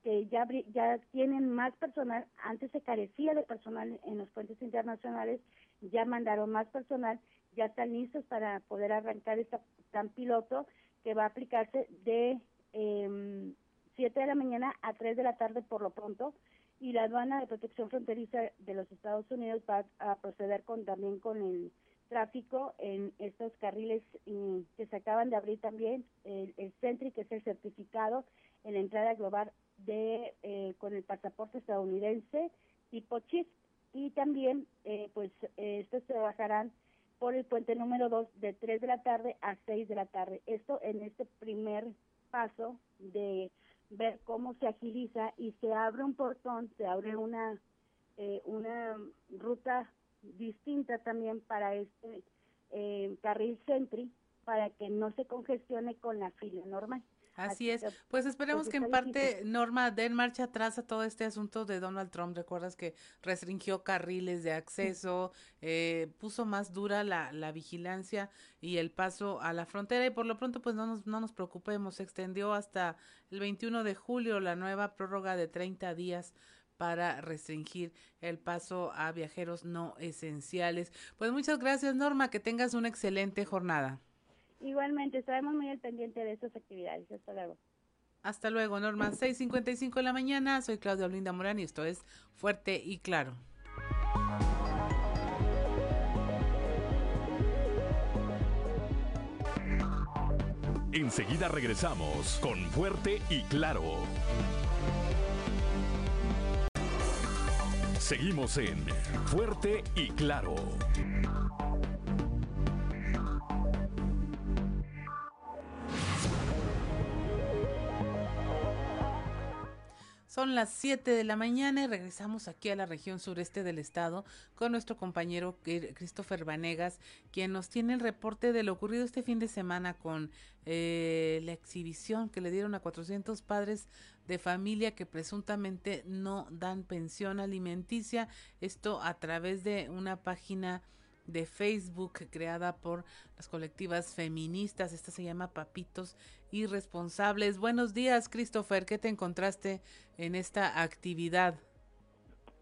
que ya, ya tienen más personal, antes se carecía de personal en los puentes internacionales, ya mandaron más personal, ya están listos para poder arrancar este plan piloto que va a aplicarse de eh, 7 de la mañana a 3 de la tarde por lo pronto y la aduana de protección fronteriza de los Estados Unidos va a proceder con también con el tráfico en estos carriles que se acaban de abrir también, el, el Sentry, que es el certificado en la entrada global de eh, con el pasaporte estadounidense tipo chip y también eh, pues estos se bajarán por el puente número 2 de 3 de la tarde a 6 de la tarde. Esto en este primer paso de ver cómo se agiliza y se abre un portón, se abre una eh, una ruta distinta también para este eh, carril Sentry para que no se congestione con la fila normal. Así, es. pues esperemos que en parte Norma den marcha atrás a todo este asunto de Donald Trump. Recuerdas que restringió carriles de acceso, eh, puso más dura la, la, vigilancia y el paso a la frontera y por lo pronto pues no nos, no nos preocupemos. Se extendió hasta el 21 de julio la nueva prórroga de 30 días para restringir el paso a viajeros no esenciales. Pues muchas gracias Norma, que tengas una excelente jornada. Igualmente, estaremos muy al pendiente de estas actividades. Hasta luego. Hasta luego, Norma. 6.55 de la mañana. Soy Claudia Olinda Morán y esto es Fuerte y Claro. Enseguida regresamos con Fuerte y Claro. Seguimos en Fuerte y Claro. Son las 7 de la mañana y regresamos aquí a la región sureste del estado con nuestro compañero Christopher Vanegas, quien nos tiene el reporte de lo ocurrido este fin de semana con eh, la exhibición que le dieron a 400 padres de familia que presuntamente no dan pensión alimenticia. Esto a través de una página de Facebook creada por las colectivas feministas. Esta se llama Papitos Irresponsables. Buenos días, Christopher. ¿Qué te encontraste en esta actividad?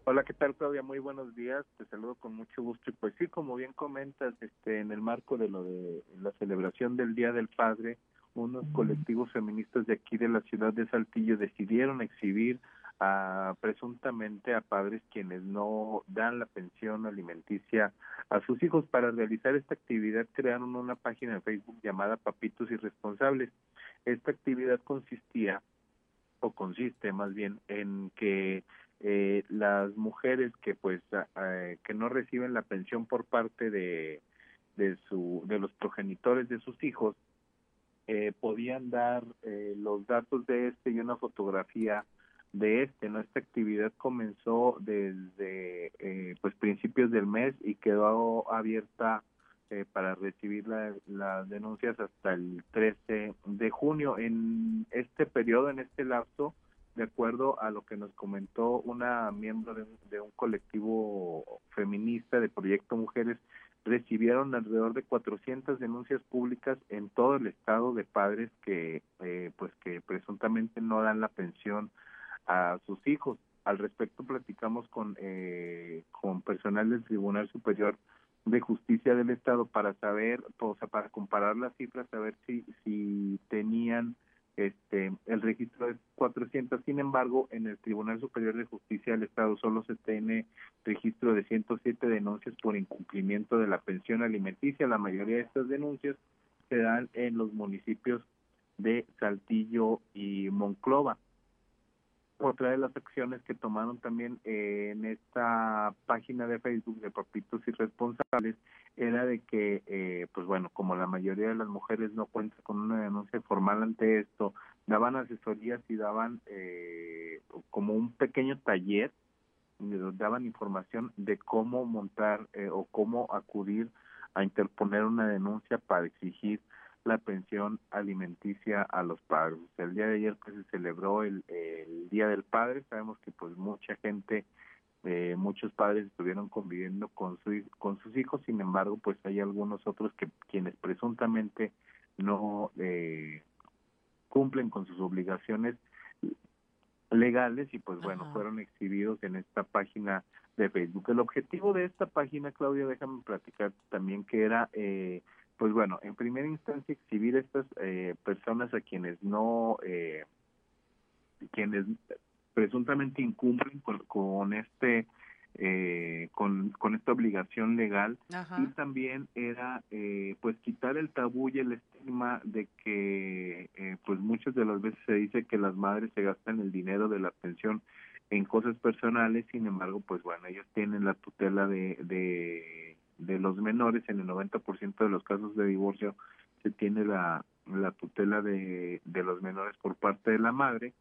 Hola, ¿qué tal, Claudia? Muy buenos días. Te saludo con mucho gusto. Y pues sí, como bien comentas, este, en el marco de lo de la celebración del Día del Padre, unos colectivos feministas de aquí de la ciudad de Saltillo decidieron exhibir presuntamente a padres quienes no dan la pensión alimenticia a sus hijos. Para realizar esta actividad crearon una página de Facebook llamada Papitos Irresponsables. Esta actividad consistía, o consiste más bien, en que eh, las mujeres que pues que no reciben la pensión por parte de de su de los progenitores de sus hijos eh, podían dar eh, los datos de este y una fotografía de este, ¿no? Esta actividad comenzó desde eh, pues principios del mes y quedó abierta eh, para recibir las denuncias hasta el 13 de junio. En este periodo, en este lapso, de acuerdo a lo que nos comentó una miembro de, un colectivo feminista de Proyecto Mujeres, recibieron alrededor de 400 denuncias públicas en todo el estado de padres que eh, pues que presuntamente no dan la pensión a sus hijos. Al respecto platicamos con, eh, con personal del Tribunal Superior de Justicia del Estado para saber, o sea, para comparar las cifras, saber si, si tenían este el registro de 400. Sin embargo, en el Tribunal Superior de Justicia del Estado solo se tiene registro de 107 denuncias por incumplimiento de la pensión alimenticia. La mayoría de estas denuncias se dan en los municipios de Saltillo y Monclova otra de las acciones que tomaron también eh, en esta página de Facebook de Papitos Irresponsables era de que, eh, pues bueno, como la mayoría de las mujeres no cuentan con una denuncia formal ante esto, daban asesorías y daban eh, como un pequeño taller donde daban información de cómo montar o cómo acudir a interponer una denuncia para exigir la pensión alimenticia a los padres. el día de ayer pues se celebró el, Día del Padre, sabemos que pues mucha gente, eh, muchos padres estuvieron conviviendo con, su, con sus hijos, sin embargo pues hay algunos otros que quienes presuntamente no eh, cumplen con sus obligaciones legales y pues bueno, fueron exhibidos en esta página de Facebook. El objetivo de esta página, Claudia, déjame platicar también que era eh, pues bueno, en primera instancia exhibir estas eh, personas a quienes no, eh, quienes presuntamente incumplen con, este, eh, con, con esta obligación legal. Y también era eh, pues quitar el tabú y el estigma de que eh, pues muchas de las veces se dice que las madres se gastan el dinero de la pensión en cosas personales, sin embargo, pues bueno, ellos tienen la tutela de, de de los menores, en el 90% de los casos de divorcio se tiene la, la tutela de, de los menores por parte de la madre.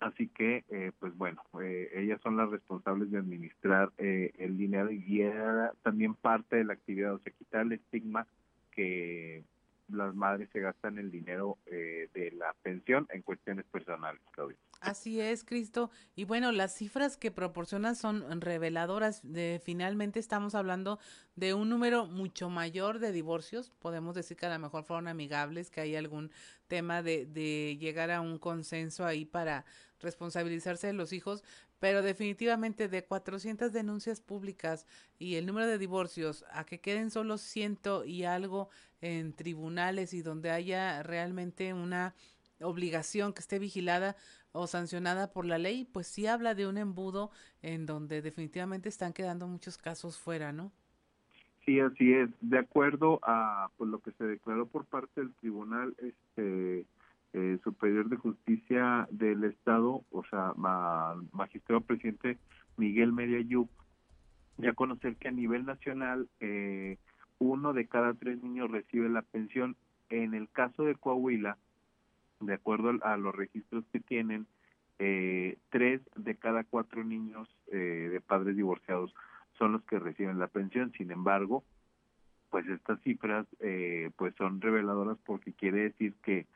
Así que, eh, pues bueno, eh, ellas son las responsables de administrar eh, el dinero y era también parte de la actividad, o sea, quitar el estigma que las madres se gastan el dinero de la pensión en cuestiones personales, Claudia. Así es, Cristo. Y bueno, las cifras que proporcionan son reveladoras. De, finalmente estamos hablando de un número mucho mayor de divorcios. Podemos decir que a lo mejor fueron amigables, que hay algún tema de, de llegar a un consenso ahí para responsabilizarse de los hijos, pero definitivamente de 400 denuncias públicas y el número de divorcios a que queden solo ciento y algo en tribunales y donde haya realmente una obligación que esté vigilada o sancionada por la ley, pues sí habla de un embudo en donde definitivamente están quedando muchos casos fuera, ¿no? Sí, así es. De acuerdo a pues, lo que se declaró por parte del Tribunal este, eh, Superior de Justicia del Estado, o sea, magistrado presidente Miguel Mediayuc, ya conocer que a nivel nacional eh, uno de cada tres niños recibe la pensión. En el caso de Coahuila, de acuerdo a los registros que tienen, eh, tres de cada cuatro niños eh, de padres divorciados son los que reciben la pensión. Sin embargo, pues estas cifras eh, pues son reveladoras porque quiere decir que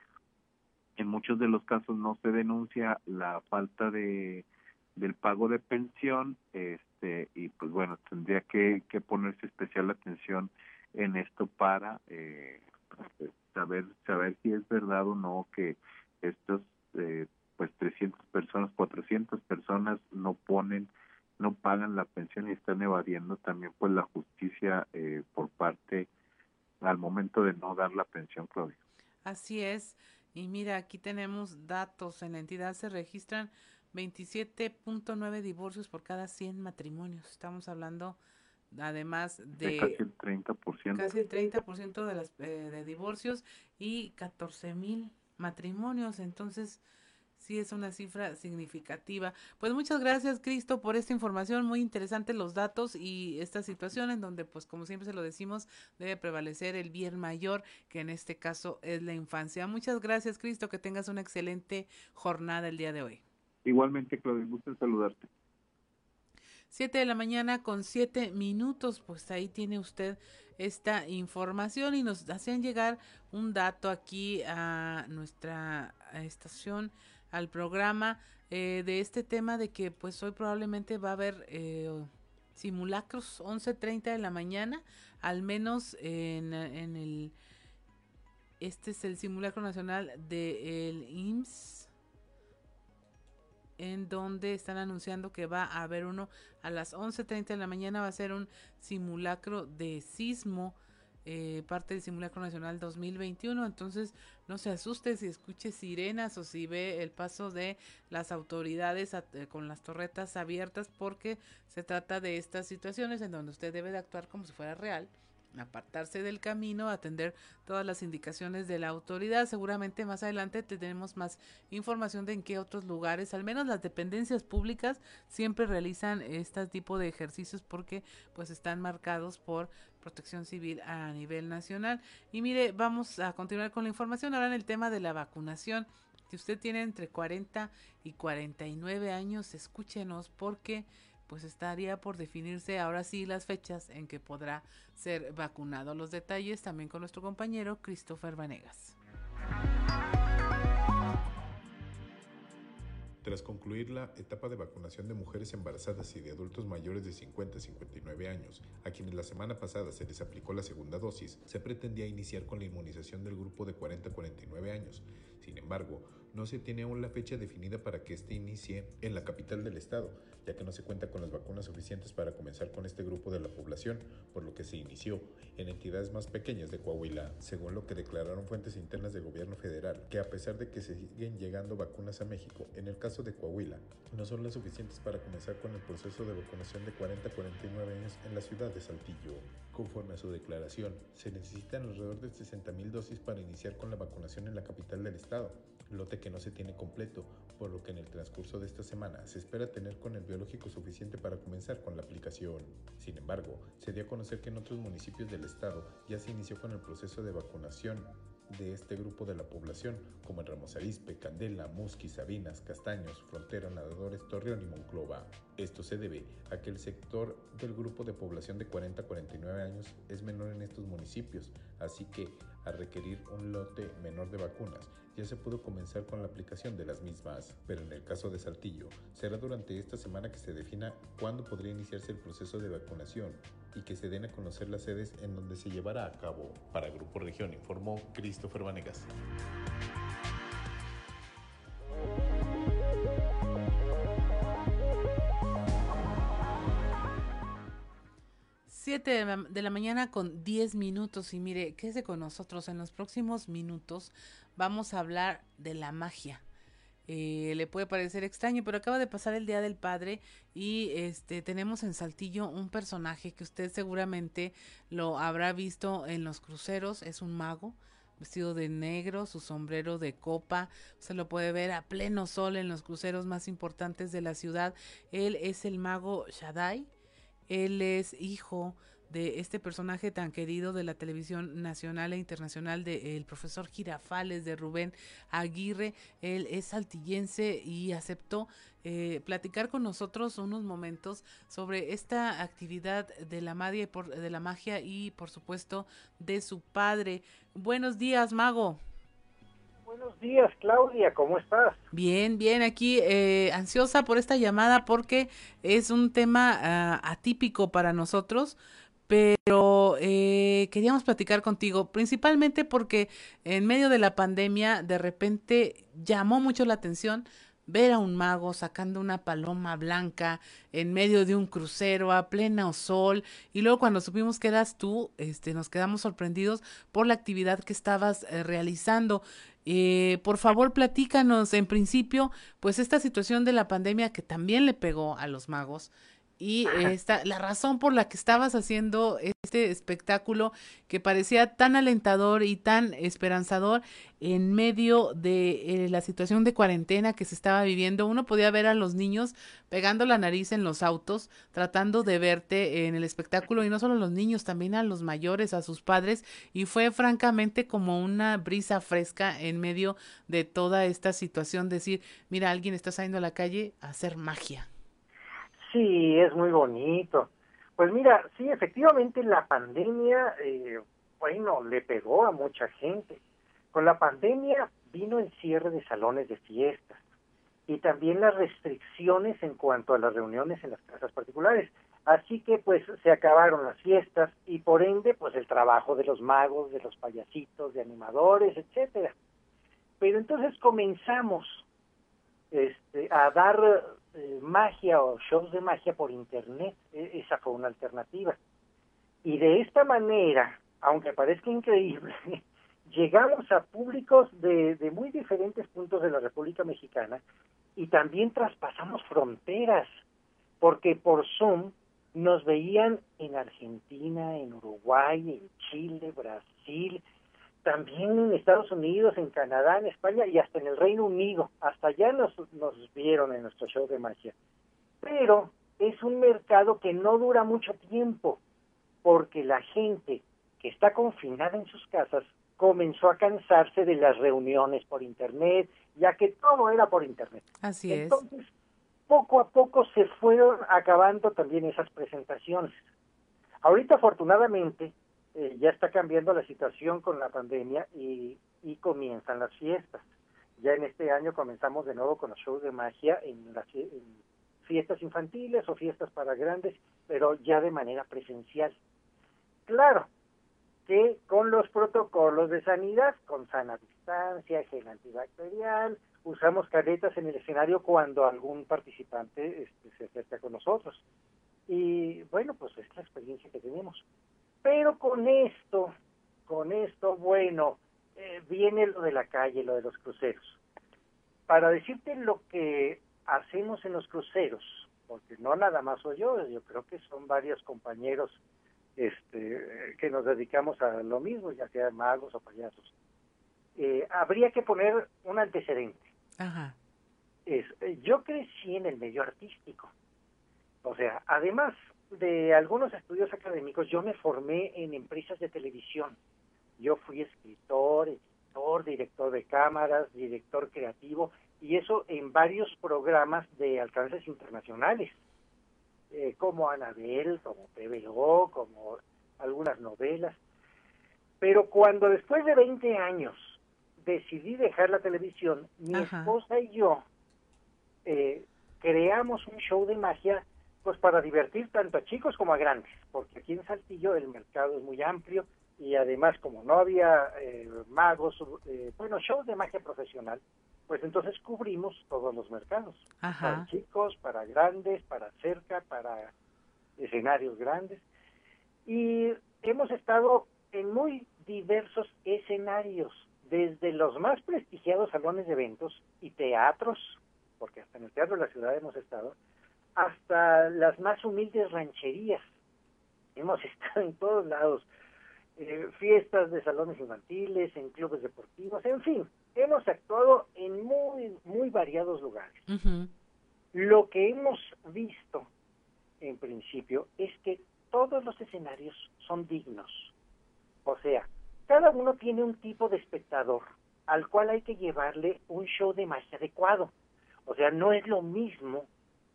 en muchos de los casos no se denuncia la falta de del pago de pensión este y pues bueno tendría que, que ponerse especial atención en esto para eh, saber saber si es verdad o no que estos eh, pues 300 personas 400 personas no ponen no pagan la pensión y están evadiendo también pues la justicia eh, por parte al momento de no dar la pensión Claudia. Así es y mira aquí tenemos datos en la entidad se registran 27.9 divorcios por cada 100 matrimonios estamos hablando además de, casi el 30%. Casi el 30% de, las, eh, de divorcios y 14 mil matrimonios. Entonces, sí es una cifra significativa. Pues muchas gracias, Cristo, por esta información. Muy interesante los datos y esta situación en donde, pues como siempre se lo decimos, debe prevalecer el bien mayor, que en este caso es la infancia. Muchas gracias, Cristo. Que tengas una excelente jornada el día de hoy. Igualmente, Claudia, gusto saludarte. 7 de la mañana con 7 minutos, pues ahí tiene usted esta información y nos hacían llegar un dato aquí a nuestra estación, al programa eh, de este tema de que pues hoy probablemente va a haber eh, simulacros 11.30 de la mañana, al menos en, en el, este es el simulacro nacional del de IMSS en donde están anunciando que va a haber uno a las 11.30 de la mañana, va a ser un simulacro de sismo, eh, parte del simulacro nacional 2021, entonces no se asuste si escuche sirenas o si ve el paso de las autoridades eh, con las torretas abiertas, porque se trata de estas situaciones en donde usted debe de actuar como si fuera real apartarse del camino, atender todas las indicaciones de la autoridad. Seguramente más adelante tenemos más información de en qué otros lugares, al menos las dependencias públicas siempre realizan este tipo de ejercicios porque pues están marcados por protección civil a nivel nacional. Y mire, vamos a continuar con la información ahora en el tema de la vacunación. Si usted tiene entre 40 y 49 años, escúchenos porque pues estaría por definirse ahora sí las fechas en que podrá ser vacunado. Los detalles también con nuestro compañero Christopher Vanegas. Tras concluir la etapa de vacunación de mujeres embarazadas y de adultos mayores de 50 a 59 años, a quienes la semana pasada se les aplicó la segunda dosis, se pretendía iniciar con la inmunización del grupo de 40 a 49 años. Sin embargo, no se tiene aún la fecha definida para que éste inicie en la capital del estado, ya que no se cuenta con las vacunas suficientes para comenzar con este grupo de la población, por lo que se inició en entidades más pequeñas de Coahuila, según lo que declararon fuentes internas del gobierno federal, que a pesar de que se siguen llegando vacunas a México, en el caso de Coahuila, no son las suficientes para comenzar con el proceso de vacunación de 40 a 49 años en la ciudad de Saltillo. Conforme a su declaración, se necesitan alrededor de 60 mil dosis para iniciar con la vacunación en la capital del estado, lote que no se tiene completo, por lo que en el transcurso de esta semana se espera tener con el biológico suficiente para comenzar con la aplicación. Sin embargo, se dio a conocer que en otros municipios del estado ya se inició con el proceso de vacunación de este grupo de la población, como en Ramos Arizpe, Candela, Musqui, Sabinas, Castaños, Frontera, Nadadores, Torreón y Monclova. Esto se debe a que el sector del grupo de población de 40 a 49 años es menor en estos municipios, así que a requerir un lote menor de vacunas, ya se pudo comenzar con la aplicación de las mismas, pero en el caso de Saltillo, será durante esta semana que se defina cuándo podría iniciarse el proceso de vacunación y que se den a conocer las sedes en donde se llevará a cabo. Para Grupo Región informó Christopher Vanegas. 7 de la mañana con 10 minutos y mire, quédese con nosotros. En los próximos minutos vamos a hablar de la magia. Eh, le puede parecer extraño, pero acaba de pasar el Día del Padre y este tenemos en Saltillo un personaje que usted seguramente lo habrá visto en los cruceros, es un mago vestido de negro, su sombrero de copa, se lo puede ver a pleno sol en los cruceros más importantes de la ciudad. Él es el mago Shaddai, él es hijo de este personaje tan querido de la televisión nacional e internacional del profesor Girafales, de Rubén Aguirre. Él es saltillense y aceptó eh, platicar con nosotros unos momentos sobre esta actividad de la, por, de la magia y por supuesto de su padre. Buenos días, Mago. Buenos días, Claudia, ¿cómo estás? Bien, bien, aquí eh, ansiosa por esta llamada porque es un tema ah, atípico para nosotros, pero eh, queríamos platicar contigo, principalmente porque en medio de la pandemia de repente llamó mucho la atención ver a un mago sacando una paloma blanca en medio de un crucero a pleno sol y luego cuando supimos que eras tú, este, nos quedamos sorprendidos por la actividad que estabas eh, realizando. Eh, por favor, platícanos en principio, pues esta situación de la pandemia que también le pegó a los magos y esta, la razón por la que estabas haciendo este espectáculo que parecía tan alentador y tan esperanzador en medio de eh, la situación de cuarentena que se estaba viviendo. Uno podía ver a los niños pegando la nariz en los autos, tratando de verte en el espectáculo y no solo a los niños, también a los mayores, a sus padres y fue francamente como una brisa fresca en medio de toda esta situación, decir, mira, alguien está saliendo a la calle a hacer magia. Sí, es muy bonito. Pues mira, sí, efectivamente la pandemia, eh, bueno, le pegó a mucha gente. Con la pandemia vino el cierre de salones de fiestas y también las restricciones en cuanto a las reuniones en las casas particulares. Así que pues se acabaron las fiestas y por ende pues el trabajo de los magos, de los payasitos, de animadores, etcétera. Pero entonces comenzamos este, a dar eh, magia o shows de magia por internet. E, esa fue una alternativa. Y de esta manera, aunque parezca increíble, llegamos a públicos de, de muy diferentes puntos de la República Mexicana y también traspasamos fronteras, porque por Zoom nos veían en Argentina, en Uruguay, en Chile, Brasil, también en Estados Unidos, en Canadá, en España y hasta en el Reino Unido. Hasta allá nos, nos vieron en nuestro show de magia. Pero es un mercado que no dura mucho tiempo, porque la gente que está confinada en sus casas comenzó a cansarse de las reuniones por Internet, ya que todo era por Internet. Así Entonces, poco a poco se fueron acabando también esas presentaciones. Ahorita, afortunadamente, eh, ya está cambiando la situación con la pandemia y, y comienzan las fiestas. Ya en este año comenzamos de nuevo con los shows de magia en las fiestas infantiles o fiestas para grandes, pero ya de manera presencial. Claro que con los protocolos de sanidad, con sana distancia, gel antibacterial, usamos caretas en el escenario cuando algún participante este, se acerca con nosotros. Y bueno, pues es la experiencia que tenemos. Pero con esto, con esto, bueno, eh, viene lo de la calle, lo de los cruceros. Para decirte lo que hacemos en los cruceros, porque no nada más soy yo, yo creo que son varios compañeros este, que nos dedicamos a lo mismo, ya sea magos o payasos. Eh, habría que poner un antecedente. Ajá. Es, yo crecí en el medio artístico. O sea, además, de algunos estudios académicos, yo me formé en empresas de televisión. Yo fui escritor, editor, director de cámaras, director creativo, y eso en varios programas de alcances internacionales, eh, como Anabel, como PBO, como algunas novelas. Pero cuando después de 20 años decidí dejar la televisión, mi esposa y yo eh, creamos un show de magia pues para divertir tanto a chicos como a grandes, porque aquí en Saltillo el mercado es muy amplio y además como no había eh, magos, eh, bueno, shows de magia profesional, pues entonces cubrimos todos los mercados, para chicos, para grandes, para cerca, para escenarios grandes. Y hemos estado en muy diversos escenarios, desde los más prestigiados salones de eventos y teatros, porque hasta en el Teatro de la Ciudad hemos estado, hasta las más humildes rancherías. Hemos estado en todos lados, eh, fiestas de salones infantiles, en clubes deportivos, en fin, hemos actuado en muy, muy variados lugares. Lo que hemos visto en principio es que todos los escenarios son dignos. O sea, cada uno tiene un tipo de espectador al cual hay que llevarle un show de magia adecuado. O sea, no es lo mismo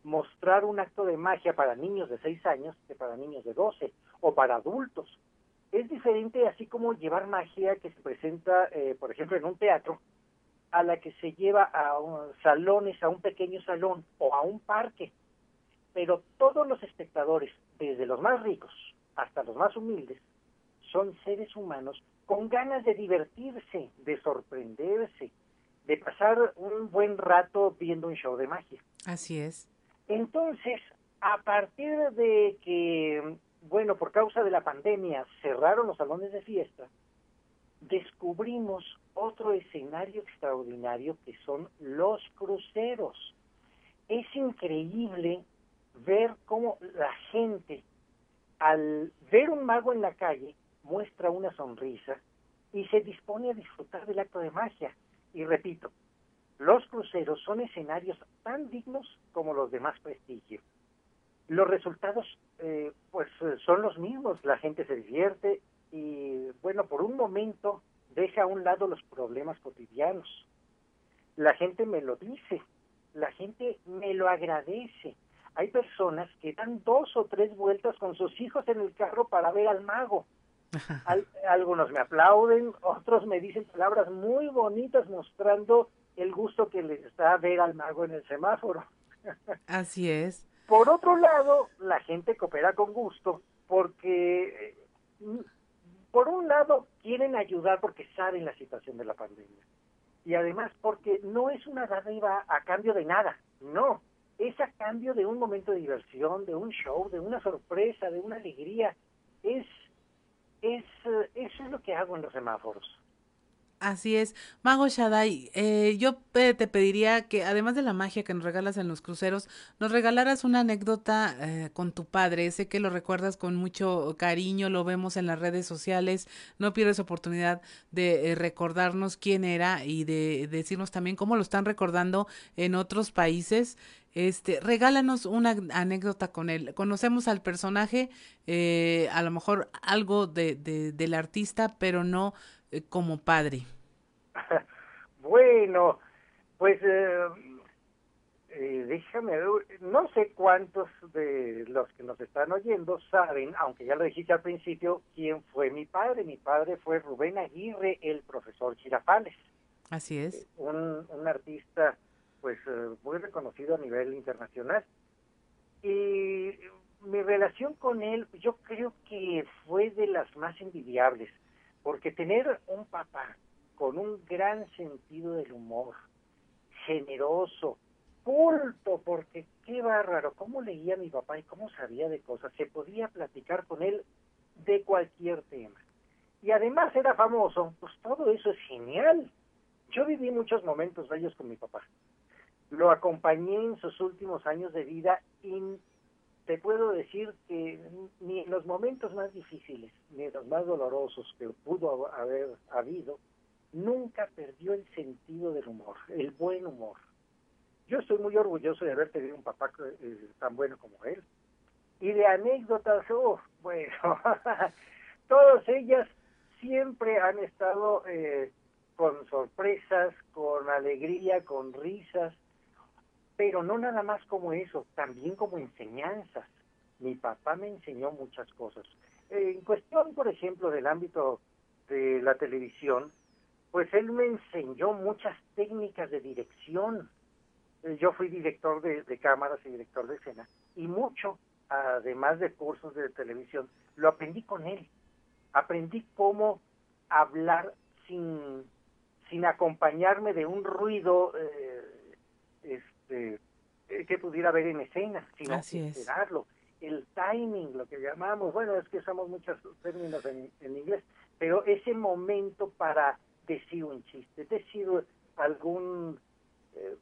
mostrar un acto de magia para niños de 6 años que para niños de 12 o para adultos. Es diferente así como llevar magia que se presenta, eh, por ejemplo, en un teatro, a la que se lleva a salones, a un pequeño salón o a un parque. Pero todos los espectadores, desde los más ricos hasta los más humildes, son seres humanos con ganas de divertirse, de sorprenderse, de pasar un buen rato viendo un show de magia. Así es. Entonces, a partir de que, bueno, por causa de la pandemia cerraron los salones de fiesta, descubrimos otro escenario extraordinario que son los cruceros. Es increíble ver cómo la gente, al ver un mago en la calle, muestra una sonrisa y se dispone a disfrutar del acto de magia. Y repito, los cruceros son escenarios tan dignos como los de más prestigio. Los resultados, eh, pues, son los mismos. La gente se divierte y, bueno, por un momento deja a un lado los problemas cotidianos. La gente me lo dice, la gente me lo agradece. Hay personas que dan dos o tres vueltas con sus hijos en el carro para ver al mago. algunos me aplauden, otros me dicen palabras muy bonitas mostrando el gusto que les da ver al mago en el semáforo. Así es. Por otro lado, la gente coopera con gusto porque por un lado quieren ayudar porque saben la situación de la pandemia y además porque no es una dádiva a cambio de nada, no, es a cambio de un momento de diversión, de un show, de una sorpresa, de una alegría, es, es, eso es lo que hago en los semáforos. Así es. Mago Shaddai, eh, yo te pediría que además de la magia que nos regalas en los cruceros, nos regalaras una anécdota eh, con tu padre. Sé que lo recuerdas con mucho cariño, lo vemos en las redes sociales. No pierdes oportunidad de eh, recordarnos quién era y de, decirnos también cómo lo están recordando en otros países. Este, regálanos una anécdota con él. Conocemos al personaje, a lo mejor algo de, del artista, pero no eh, como padre? bueno, pues eh, eh, déjame no sé cuántos de los que nos están oyendo saben, aunque ya lo dijiste al principio, quién fue mi padre. Mi padre fue Rubén Aguirre, el profesor Chirafales. Así es. Un, un artista pues muy reconocido a nivel internacional. Y mi relación con él, yo creo que fue de las más envidiables. Porque tener un papá con un gran sentido del humor, generoso, culto, porque qué bárbaro, cómo leía mi papá y cómo sabía de cosas, se podía platicar con él de cualquier tema. Y además era famoso, pues todo eso es genial. Yo viví muchos momentos bellos con mi papá. Lo acompañé en sus últimos años de vida y te puedo decir que ni en los momentos más difíciles, ni en los más dolorosos que pudo haber habido, nunca perdió el sentido del humor, el buen humor. Yo estoy muy orgulloso de haber tenido un papá eh, tan bueno como él. Y de anécdotas, oh, bueno, todas ellas siempre han estado eh, con sorpresas, con alegría, con risas, pero no nada más como eso, también como enseñanzas. Mi papá me enseñó muchas cosas. En cuestión, por ejemplo, del ámbito de la televisión, pues él me enseñó muchas técnicas de dirección. Eh, yo fui director de, cámaras y director de escena, y mucho, además de cursos de televisión, lo aprendí con él. Aprendí cómo hablar sin, sin acompañarme de un ruido eh, eh, que pudiera haber en escena, sino esperarlo. el timing, lo que llamamos, bueno, es que usamos muchos términos en, en inglés, pero ese momento para decir un chiste, decir algún, eh,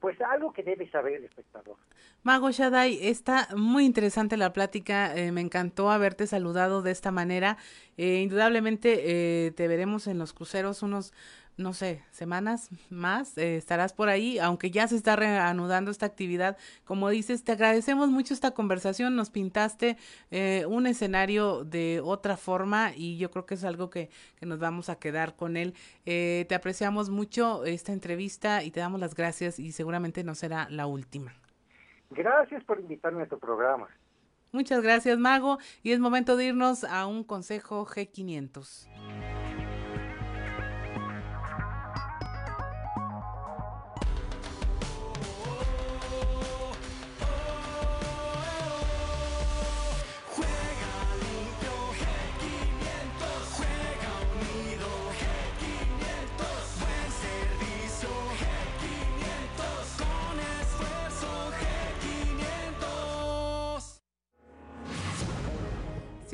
pues algo que debe saber el espectador. Mago Shaddai, está muy interesante la plática, eh, me encantó haberte saludado de esta manera. Eh, indudablemente eh, te veremos en los cruceros unos no sé, semanas más, eh, estarás por ahí, aunque ya se está reanudando esta actividad. Como dices, te agradecemos mucho esta conversación, nos pintaste eh, un escenario de otra forma y yo creo que es algo que, que nos vamos a quedar con él. Eh, te apreciamos mucho esta entrevista y te damos las gracias y seguramente no será la última. Gracias por invitarme a tu programa. Muchas gracias, Mago. Y es momento de irnos a un consejo G500.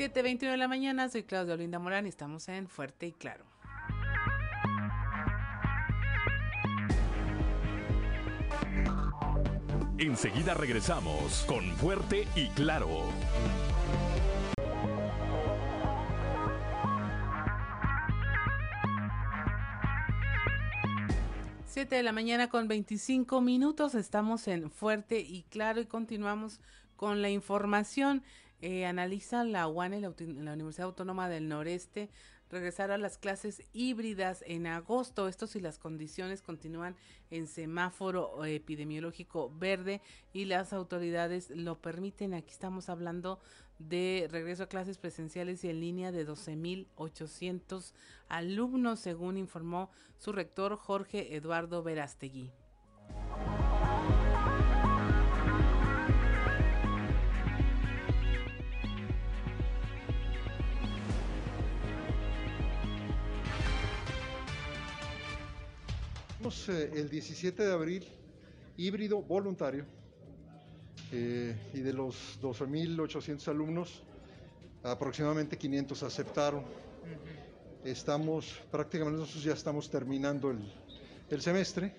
Siete veintiuno de la mañana, soy Claudia Olinda Morán y estamos en Fuerte y Claro. Enseguida regresamos con Fuerte y Claro. Siete de la mañana con 25 minutos, estamos en Fuerte y Claro y continuamos con la información. Eh, analiza la UANE, la, la Universidad Autónoma del Noreste, regresar a las clases híbridas en agosto. Esto si las condiciones continúan en semáforo epidemiológico verde y las autoridades lo permiten. Aquí estamos hablando de regreso a clases presenciales y en línea de 12.800 alumnos, según informó su rector Jorge Eduardo Verastegui. Eh, el 17 de abril híbrido voluntario eh, y de los 12.800 alumnos, aproximadamente 500 aceptaron. Estamos prácticamente nosotros ya estamos terminando el, el semestre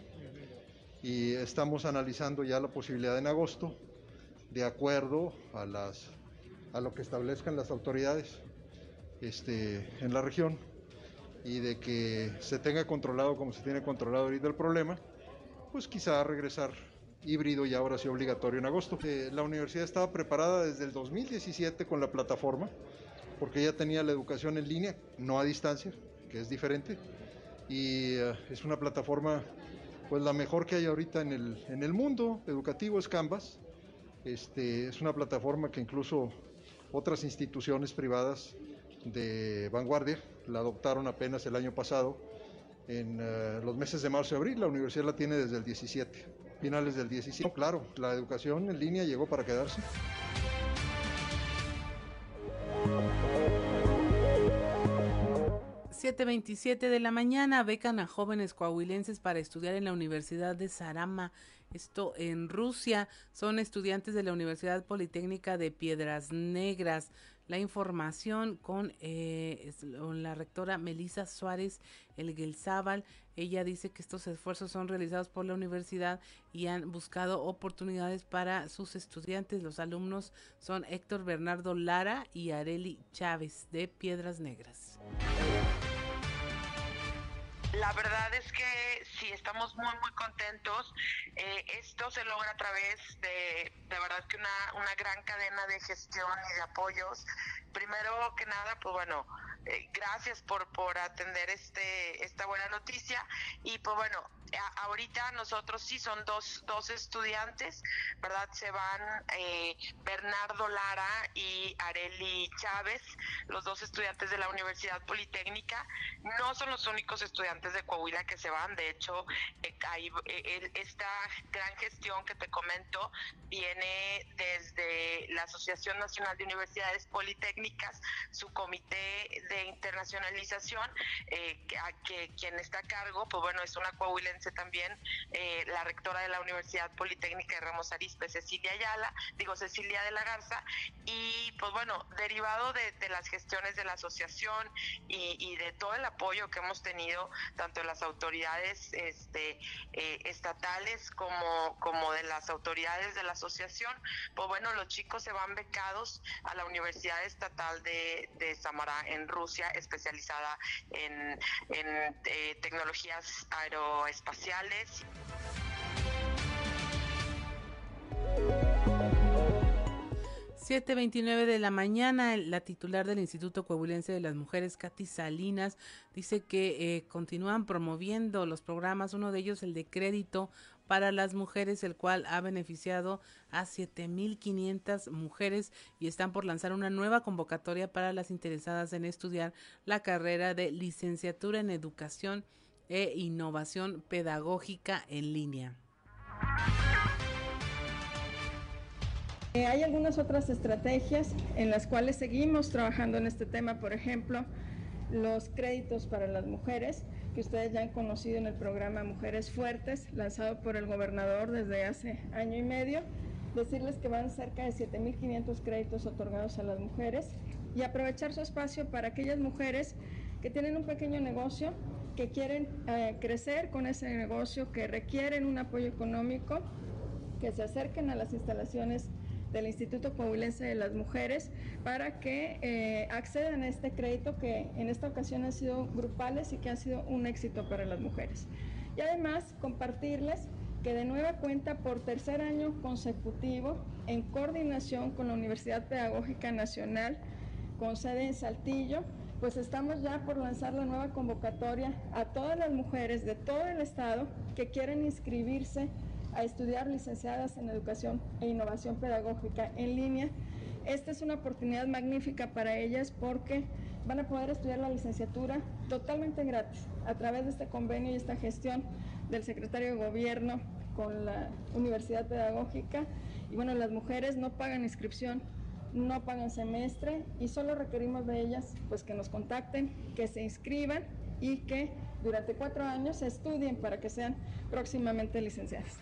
y estamos analizando ya la posibilidad en agosto, de acuerdo a, las, a lo que establezcan las autoridades este, en la región y de que se tenga controlado como se tiene controlado ahorita el problema, pues quizá regresar híbrido y ahora sí obligatorio en agosto. Eh, la universidad estaba preparada desde el 2017 con la plataforma, porque ya tenía la educación en línea, no a distancia, que es diferente, y eh, es una plataforma, pues la mejor que hay ahorita en el, en el mundo educativo es Canvas. Este, es una plataforma que incluso otras instituciones privadas de vanguardia, la adoptaron apenas el año pasado, en uh, los meses de marzo y abril, la universidad la tiene desde el 17, finales del 17. claro, la educación en línea llegó para quedarse. Siete veintisiete de la mañana becan a jóvenes coahuilenses para estudiar en la Universidad de Sarama, esto en Rusia. Son estudiantes de la Universidad Politécnica de Piedras Negras la información con eh, la rectora Melisa Suárez Elguelzábal. Ella dice que estos esfuerzos son realizados por la universidad y han buscado oportunidades para sus estudiantes. Los alumnos son Héctor Bernardo Lara y Areli Chávez de Piedras Negras. La verdad es que sí, estamos muy, muy contentos. Eh, esto se logra a través de, de verdad que una, una gran cadena de gestión y de apoyos. Primero que nada, pues bueno, eh, gracias por, por atender este, esta buena noticia. Y pues bueno, ahorita nosotros sí son dos, dos estudiantes, ¿verdad? Se van eh, Bernardo Lara y Areli Chávez, los dos estudiantes de la Universidad Politécnica. No son los únicos estudiantes de Coahuila que se van, de hecho, eh, hay, eh, esta gran gestión que te comento viene desde la Asociación Nacional de Universidades Politécnicas, su comité de internacionalización, eh, que, quien está a cargo, pues bueno, es una coahuilense también, eh, la rectora de la Universidad Politécnica de Ramos Arizpe, Cecilia Ayala, digo Cecilia de la Garza, y pues bueno, derivado de, las gestiones de la asociación y, de todo el apoyo que hemos tenido, tanto de las autoridades este, eh, estatales como, como de las autoridades de la asociación, pues bueno, los chicos se van becados a la Universidad Estatal de, de Samara en Rusia, especializada en, eh, tecnologías aeroespaciales. Siete veintinueve de la mañana, la titular del Instituto Coahuilense de las Mujeres, Katy Salinas, dice que eh, continúan promoviendo los programas, uno de ellos el de crédito para las mujeres, el cual ha beneficiado a 7.500 mujeres y están por lanzar una nueva convocatoria para las interesadas en estudiar la carrera de licenciatura en educación e innovación pedagógica en línea. Eh, hay algunas otras estrategias en las cuales seguimos trabajando en este tema, por ejemplo, los créditos para las mujeres que ustedes ya han conocido en el programa Mujeres Fuertes, lanzado por el gobernador desde hace año y medio. Decirles que van cerca de 7.500 créditos otorgados a las mujeres y aprovechar su espacio para aquellas mujeres que tienen un pequeño negocio, que quieren eh, crecer con ese negocio, que requieren un apoyo económico, que se acerquen a las instalaciones del Instituto Coahuilense de las Mujeres para que eh, accedan a este crédito que en esta ocasión han sido grupales y que ha sido un éxito para las mujeres. Y además compartirles que de nueva cuenta por tercer año consecutivo en coordinación con la Universidad Pedagógica Nacional con sede en Saltillo, pues estamos ya por lanzar la nueva convocatoria a todas las mujeres de todo el estado que quieren inscribirse a estudiar licenciadas en educación e innovación pedagógica en línea. Esta es una oportunidad magnífica para ellas porque van a poder estudiar la licenciatura totalmente gratis a través de este convenio y esta gestión del secretario de gobierno con la Universidad Pedagógica. Y bueno, las mujeres no pagan inscripción, no pagan semestre y solo requerimos de ellas pues que nos contacten, que se inscriban y que durante cuatro años estudien para que sean próximamente licenciadas.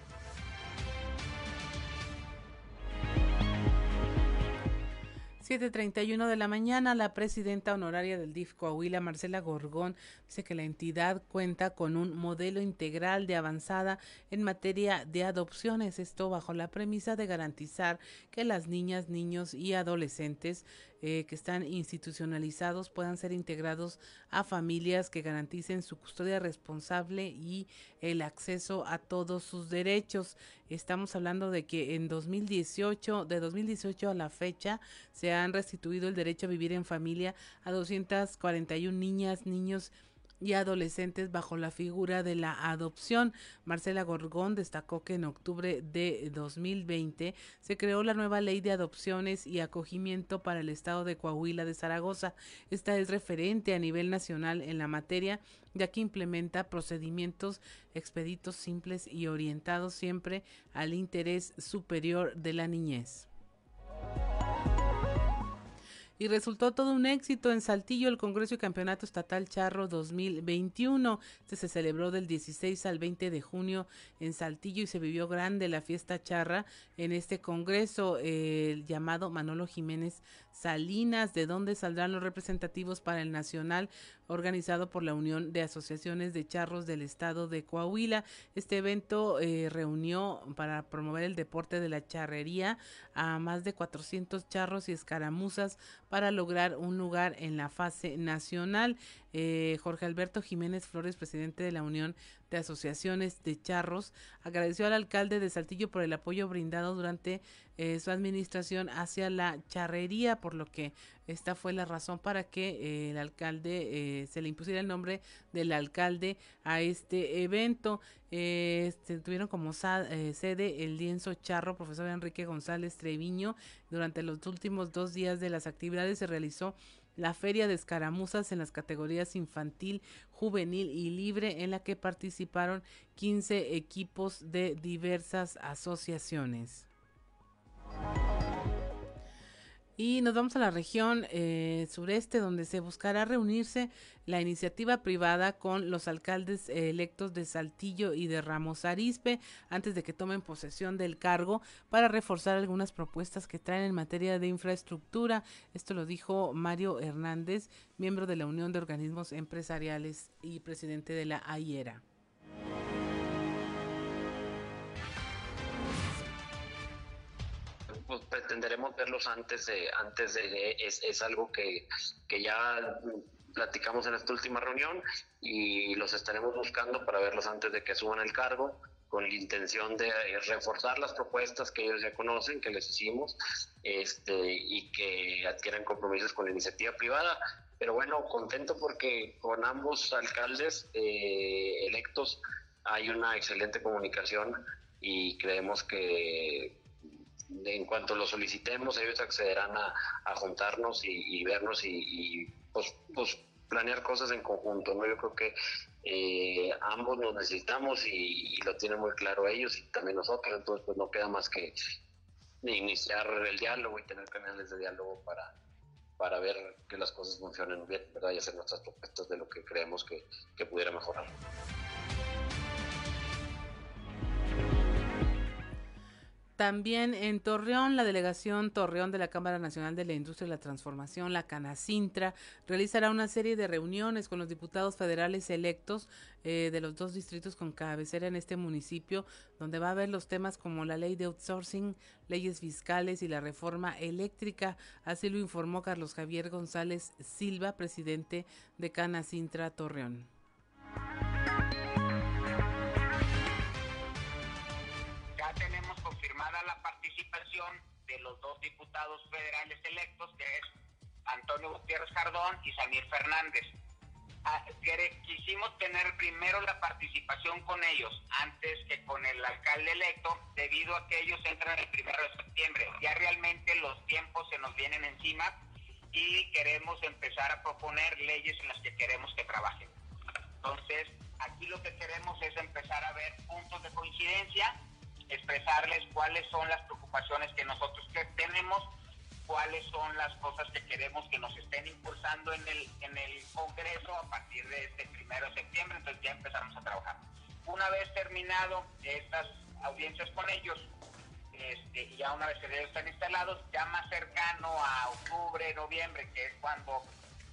7.31 de la mañana, la presidenta honoraria del DIF Coahuila, Marcela Gorgón, dice que la entidad cuenta con un modelo integral de avanzada en materia de adopciones, esto bajo la premisa de garantizar que las niñas, niños y adolescentes eh, que están institucionalizados puedan ser integrados a familias que garanticen su custodia responsable y el acceso a todos sus derechos. Estamos hablando de que en 2018, de 2018 a la fecha, se han restituido el derecho a vivir en familia a 241 niñas, niños adolescentes bajo la figura de la adopción. Marcela Gorgón destacó que en octubre de 2020 se creó la nueva ley de adopciones y acogimiento para el estado de Coahuila de Zaragoza. Esta es referente a nivel nacional en la materia ya que implementa procedimientos expeditos simples y orientados siempre al interés superior de la niñez y resultó todo un éxito en Saltillo el Congreso y Campeonato Estatal Charro 2021. Este se celebró del 16 al 20 de junio en Saltillo y se vivió grande la fiesta charra en este congreso el llamado Manolo Jiménez Salinas, de donde saldrán los representativos para el nacional organizado por la Unión de Asociaciones de Charros del Estado de Coahuila. Este evento eh, reunió para promover el deporte de la charrería a más de 400 charros y escaramuzas para lograr un lugar en la fase nacional. Eh, Jorge Alberto Jiménez Flores, presidente de la Unión de Asociaciones de Charros, agradeció al alcalde de Saltillo por el apoyo brindado durante eh, su administración hacia la charrería, por lo que esta fue la razón para que eh, el alcalde eh, se le impusiera el nombre del alcalde a este evento. Eh, tuvieron como sede el lienzo charro profesor Enrique González Treviño. Durante los últimos dos días de las actividades se realizó la feria de escaramuzas en las categorías infantil, juvenil y libre en la que participaron 15 equipos de diversas asociaciones. Y nos vamos a la región eh, sureste, donde se buscará reunirse la iniciativa privada con los alcaldes electos de Saltillo y de Ramos Arizpe antes de que tomen posesión del cargo para reforzar algunas propuestas que traen en materia de infraestructura. Esto lo dijo Mario Hernández, miembro de la Unión de Organismos Empresariales y presidente de la AIERA. Pues pretenderemos verlos antes de, antes de, es, es algo que, que ya platicamos en esta última reunión y los estaremos buscando para verlos antes de que suban el cargo con la intención de reforzar las propuestas que ellos ya conocen, que les hicimos, este, y que adquieran compromisos con la iniciativa privada. Pero bueno, contento porque con ambos alcaldes eh, electos hay una excelente comunicación y creemos que en cuanto lo solicitemos, ellos accederán a, juntarnos y, vernos y, pues, pues, planear cosas en conjunto. ¿no? Yo creo que eh, ambos nos necesitamos y, lo tienen muy claro ellos y también nosotros, entonces pues no queda más que iniciar el diálogo y tener canales de diálogo para, para ver que las cosas funcionen bien ¿verdad? y hacer nuestras propuestas de lo que creemos que, que pudiera mejorar. También en Torreón, la delegación Torreón de la Cámara Nacional de la Industria y la Transformación, la Canacintra, realizará una serie de reuniones con los diputados federales electos eh, de los dos distritos con cabecera en este municipio, donde va a haber los temas como la ley de outsourcing, leyes fiscales y la reforma eléctrica. Así lo informó Carlos Javier González Silva, presidente de Canacintra Torreón. Dos diputados federales electos, que es Antonio Gutiérrez Jardón y Samir Fernández. Ah, quisimos tener primero la participación con ellos antes que con el alcalde electo, debido a que ellos entran el primero de septiembre. Ya realmente los tiempos se nos vienen encima y queremos empezar a proponer leyes en las que queremos que trabajen. Entonces, aquí lo que queremos es empezar a ver puntos de coincidencia expresarles cuáles son las preocupaciones que nosotros tenemos, cuáles son las cosas que queremos que nos estén impulsando en el, en el Congreso a partir de este primero de septiembre, entonces ya empezamos a trabajar. Una vez terminado estas audiencias con ellos, este, ya una vez que ellos están instalados, ya más cercano a octubre, noviembre, que es cuando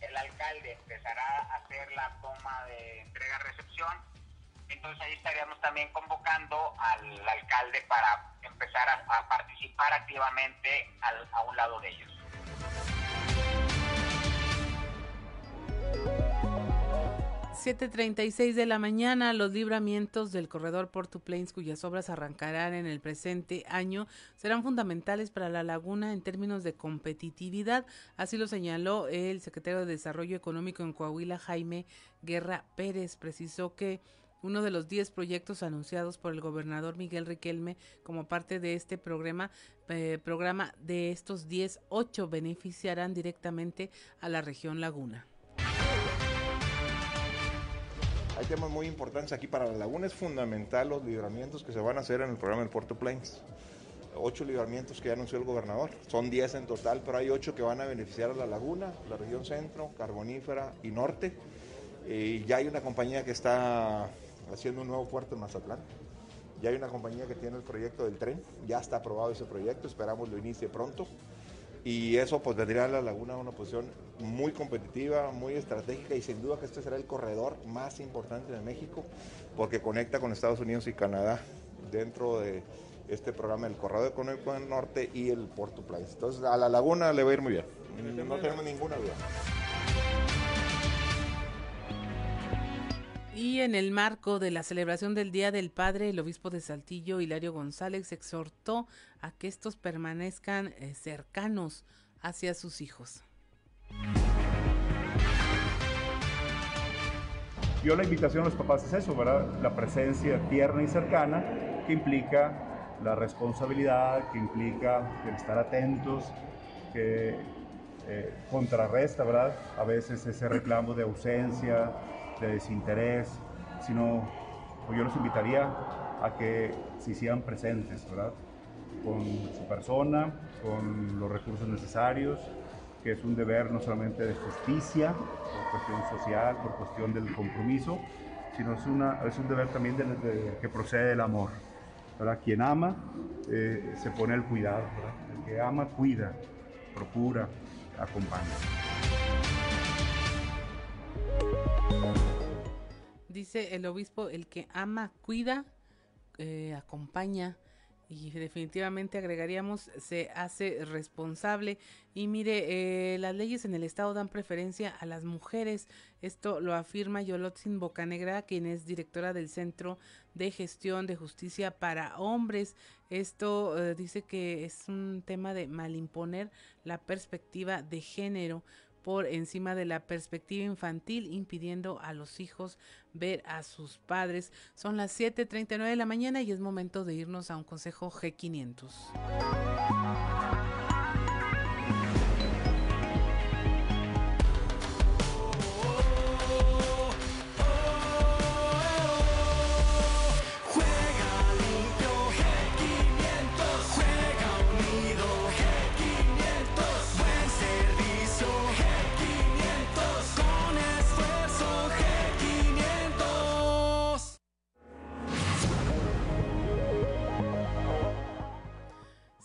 el alcalde empezará a hacer la toma de entrega-recepción, entonces ahí estaríamos también convocando al alcalde para empezar a, participar activamente a un lado de ellos. 7.36 de la mañana, los libramientos del corredor Porto Plains, cuyas obras arrancarán en el presente año, serán fundamentales para la laguna en términos de competitividad. Así lo señaló el secretario de Desarrollo Económico en Coahuila, Jaime Guerra Pérez. Precisó que uno de los 10 proyectos anunciados por el gobernador Miguel Riquelme como parte de este programa, eh, programa de estos 10, 8 beneficiarán directamente a la región Laguna. Hay temas muy importantes aquí para la laguna. Es fundamental los libramientos que se van a hacer en el programa del Puerto Plains. Ocho libramientos que ya anunció el gobernador. Son 10 en total, pero hay ocho que van a beneficiar a la laguna, la región centro, carbonífera y norte. Y ya hay una compañía que está haciendo un nuevo puerto en Mazatlán. Ya hay una compañía que tiene el proyecto del tren, ya está aprobado ese proyecto, esperamos lo inicie pronto. Y eso pues tendría a la laguna una posición muy competitiva, muy estratégica y sin duda que este será el corredor más importante de México porque conecta con Estados Unidos y Canadá dentro de este programa del Corredor Económico del Norte y el Puerto Place. Entonces a la laguna le va a ir muy bien, no tenemos ninguna duda. Y en el marco de la celebración del Día del Padre, el obispo de Saltillo, Hilario González, exhortó a que estos permanezcan eh, cercanos hacia sus hijos. Yo la invitación a los papás es eso, ¿verdad? La presencia tierna y cercana que implica la responsabilidad, que implica el estar atentos, que eh, contrarresta, ¿verdad? A veces ese reclamo de ausencia, de desinterés, sino pues yo los invitaría a que se hicieran presentes, ¿verdad? con su persona, con los recursos necesarios, que es un deber no solamente de justicia, por cuestión social, por cuestión del compromiso, sino es, una, es un deber también de, que procede del amor. ¿verdad? Quien ama eh, se pone el cuidado, el que ama cuida, procura, acompaña. Dice el obispo, el que ama, cuida, eh, acompaña. Y definitivamente agregaríamos se hace responsable. Y mire eh, las leyes en el estado dan preferencia a las mujeres. Esto lo afirma Yolotzin Bocanegra quien es directora del Centro de Gestión de Justicia para Hombres. Esto eh, dice que es un tema de malimponer la perspectiva de género por encima de la perspectiva infantil, impidiendo a los hijos ver a sus padres. Son las 7.39 de la mañana y es momento de irnos a un consejo G500.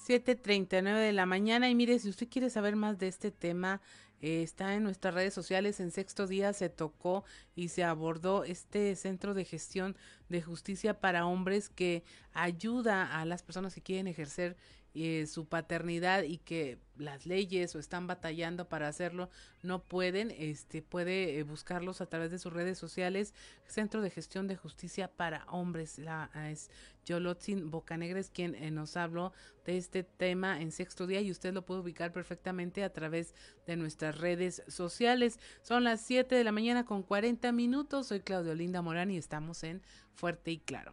7.39 de la mañana y mire, si usted quiere saber más de este tema, eh, está en nuestras redes sociales. En sexto día se tocó y se abordó este centro de gestión de justicia para hombres que ayuda a las personas que quieren ejercer eh, su paternidad y que las leyes o están batallando para hacerlo no pueden, este puede eh, buscarlos a través de sus redes sociales. Centro de Gestión de Justicia para Hombres, la es Yolotzin Bocanegra es quien eh, nos habló de este tema en sexto día y usted lo puede ubicar perfectamente a través de nuestras redes sociales. Son las 7 de la mañana con 40 minutos. Soy Claudio Linda Morán y estamos en Fuerte y Claro.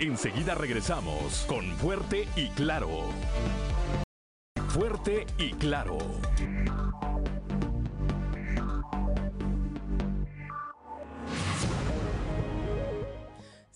Enseguida regresamos con Fuerte y Claro. Fuerte y Claro.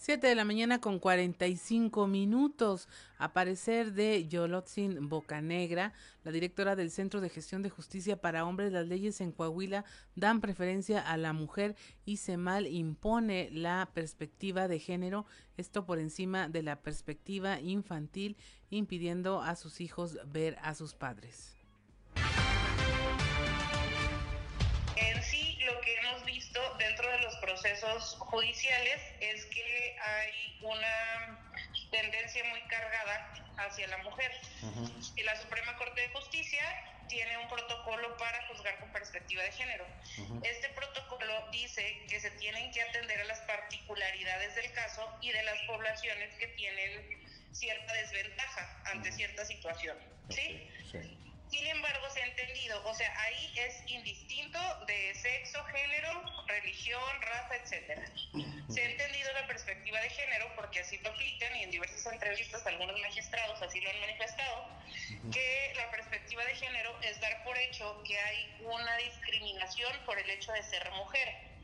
7 de la mañana con 45 minutos. Aparecer de Yolotzin Bocanegra, la directora del Centro de Gestión de Justicia para Hombres. Las leyes en Coahuila dan preferencia a la mujer y se mal impone la perspectiva de género, esto por encima de la perspectiva infantil, impidiendo a sus hijos ver a sus padres. Procesos judiciales es que hay una tendencia muy cargada hacia la mujer. Y la Suprema Corte de Justicia tiene un protocolo para juzgar con perspectiva de género. Este protocolo dice que se tienen que atender a las particularidades del caso y de las poblaciones que tienen cierta desventaja ante cierta situación. ¿Sí? sí. Sin embargo, se ha entendido, o sea, ahí es indistinto de sexo, género, religión, raza, etcétera. Se ha entendido la perspectiva de género porque así lo aplican y en diversas entrevistas algunos magistrados así lo han manifestado, que la perspectiva de género es dar por hecho que hay una discriminación por el hecho de ser mujer.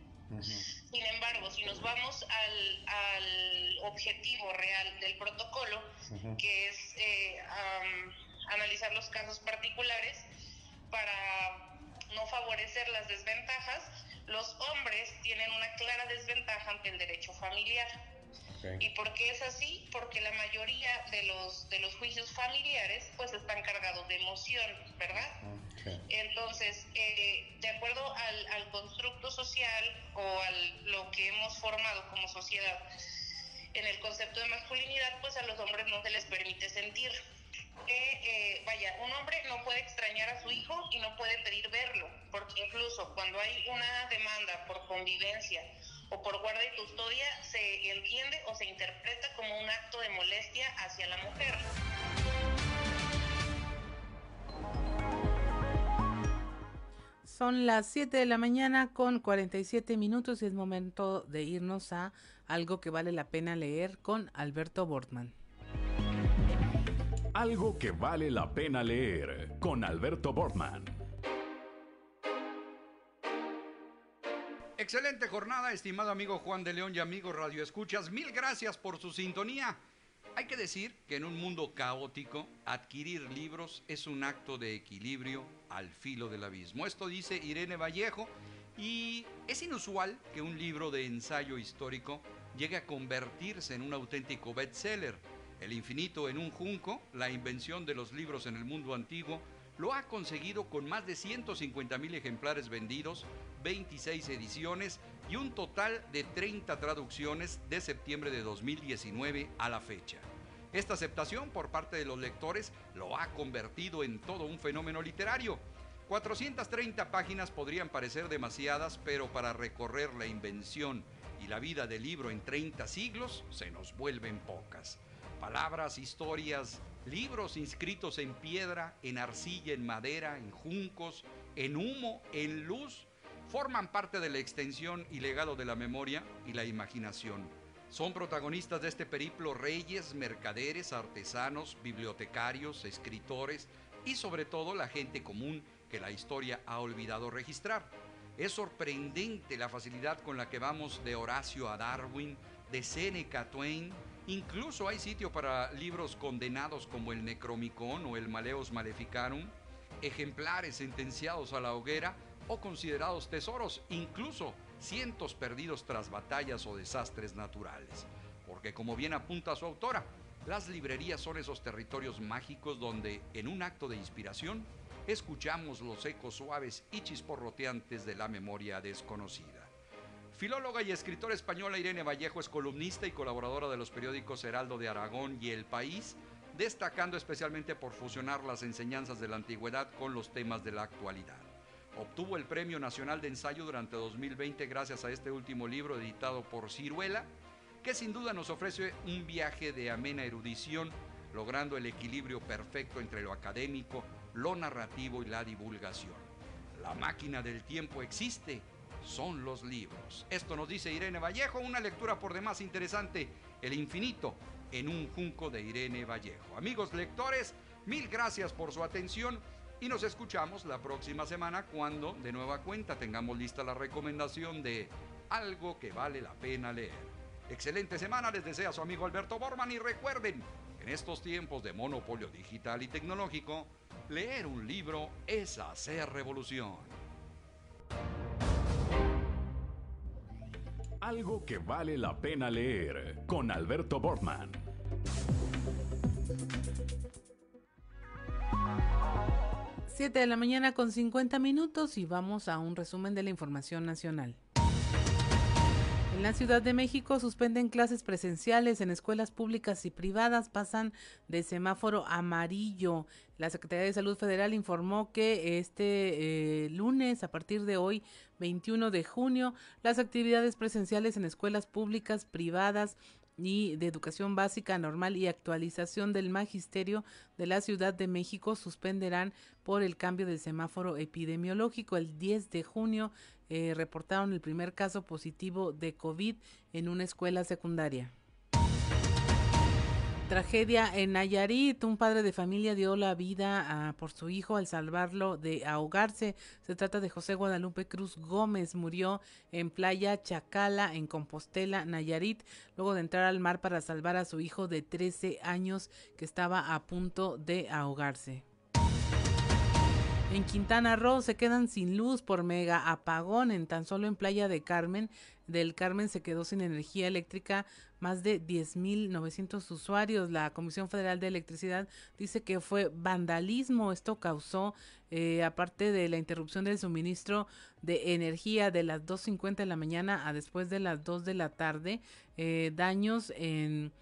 Sin embargo, si nos vamos al, al objetivo real del protocolo, que es eh, analizar los casos particulares para no favorecer las desventajas, los hombres tienen una clara desventaja ante el derecho familiar. ¿Y por qué es así? Porque la mayoría de los, de los juicios familiares pues están cargados de emoción, ¿verdad? Entonces, eh, de acuerdo al, al, constructo social o a lo que hemos formado como sociedad en el concepto de masculinidad, pues a los hombres no se les permite sentir que, eh, vaya, un hombre no puede extrañar a su hijo y no puede pedir verlo, porque incluso cuando hay una demanda por convivencia o por guarda y custodia, se entiende o se interpreta como un acto de molestia hacia la mujer. Son las 7 de la mañana con 47 minutos y es momento de irnos a algo que vale la pena leer con Alberto Bortman. Algo que vale la pena leer con Alberto Bortman. Excelente jornada, estimado amigo Juan de León y amigos Radio Escuchas. Mil gracias por su sintonía. Hay que decir que en un mundo caótico, adquirir libros es un acto de equilibrio al filo del abismo. Esto dice Irene Vallejo y es inusual que un libro de ensayo histórico llegue a convertirse en un auténtico bestseller. El infinito en un junco, la invención de los libros en el mundo antiguo, lo ha conseguido con más de 150 mil ejemplares vendidos, 26 ediciones y un total de 30 traducciones de septiembre de 2019 a la fecha. Esta aceptación por parte de los lectores lo ha convertido en todo un fenómeno literario. 430 páginas podrían parecer demasiadas, pero para recorrer la invención y la vida del libro en 30 siglos se nos vuelven pocas. Palabras, historias, libros inscritos en piedra, en arcilla, en madera, en juncos, en humo, en luz, forman parte de la extensión y legado de la memoria y la imaginación. Son protagonistas de este periplo reyes, mercaderes, artesanos, bibliotecarios, escritores y sobre todo la gente común que la historia ha olvidado registrar. Es sorprendente la facilidad con la que vamos de Horacio a Darwin, de Seneca a Twain. Incluso hay sitio para libros condenados como el Necromicon o el Maleus Maleficarum, ejemplares sentenciados a la hoguera o considerados tesoros, incluso cientos perdidos tras batallas o desastres naturales. Porque como bien apunta su autora, las librerías son esos territorios mágicos donde, en un acto de inspiración, escuchamos los ecos suaves y chisporroteantes de la memoria desconocida. Filóloga y escritora española Irene Vallejo es columnista y colaboradora de los periódicos Heraldo de Aragón y El País, destacando especialmente por fusionar las enseñanzas de la antigüedad con los temas de la actualidad. Obtuvo el Premio Nacional de Ensayo durante 2020 gracias a este último libro editado por Ciruela, que sin duda nos ofrece un viaje de amena erudición, logrando el equilibrio perfecto entre lo académico, lo narrativo y la divulgación. La máquina del tiempo existe, son los libros. Esto nos dice Irene Vallejo, una lectura por demás interesante, El infinito en un junco de Irene Vallejo. Amigos lectores, mil gracias por su atención y nos escuchamos la próxima semana cuando de nueva cuenta tengamos lista la recomendación de algo que vale la pena leer. Excelente semana les desea su amigo Alberto Borman y recuerden, en estos tiempos de monopolio digital y tecnológico, leer un libro es hacer revolución. Algo que vale la pena leer con Alberto Borman. 7 de la mañana con 50 minutos y vamos a un resumen de la información nacional. En la Ciudad de México suspenden clases presenciales en escuelas públicas y privadas, pasan de semáforo amarillo. La Secretaría de Salud Federal informó que este eh, lunes, a partir de hoy, 21 de junio, las actividades presenciales en escuelas públicas, privadas, y de Educación Básica Normal y Actualización del Magisterio de la Ciudad de México suspenderán por el cambio del semáforo epidemiológico. El 10 de junio eh, reportaron el primer caso positivo de COVID en una escuela secundaria. Tragedia en Nayarit. Un padre de familia dio la vida ah, por su hijo al salvarlo de ahogarse. Se trata de José Guadalupe Cruz Gómez. Murió en Playa Chacala, en Compostela, Nayarit, luego de entrar al mar para salvar a su hijo de 13 años que estaba a punto de ahogarse. En Quintana Roo se quedan sin luz por mega apagón. En tan solo en Playa de Carmen, del Carmen se quedó sin energía eléctrica más de 10.900 usuarios. La Comisión Federal de Electricidad dice que fue vandalismo. Esto causó, eh, aparte de la interrupción del suministro de energía de las 2.50 de la mañana a después de las 2 de la tarde, eh, daños en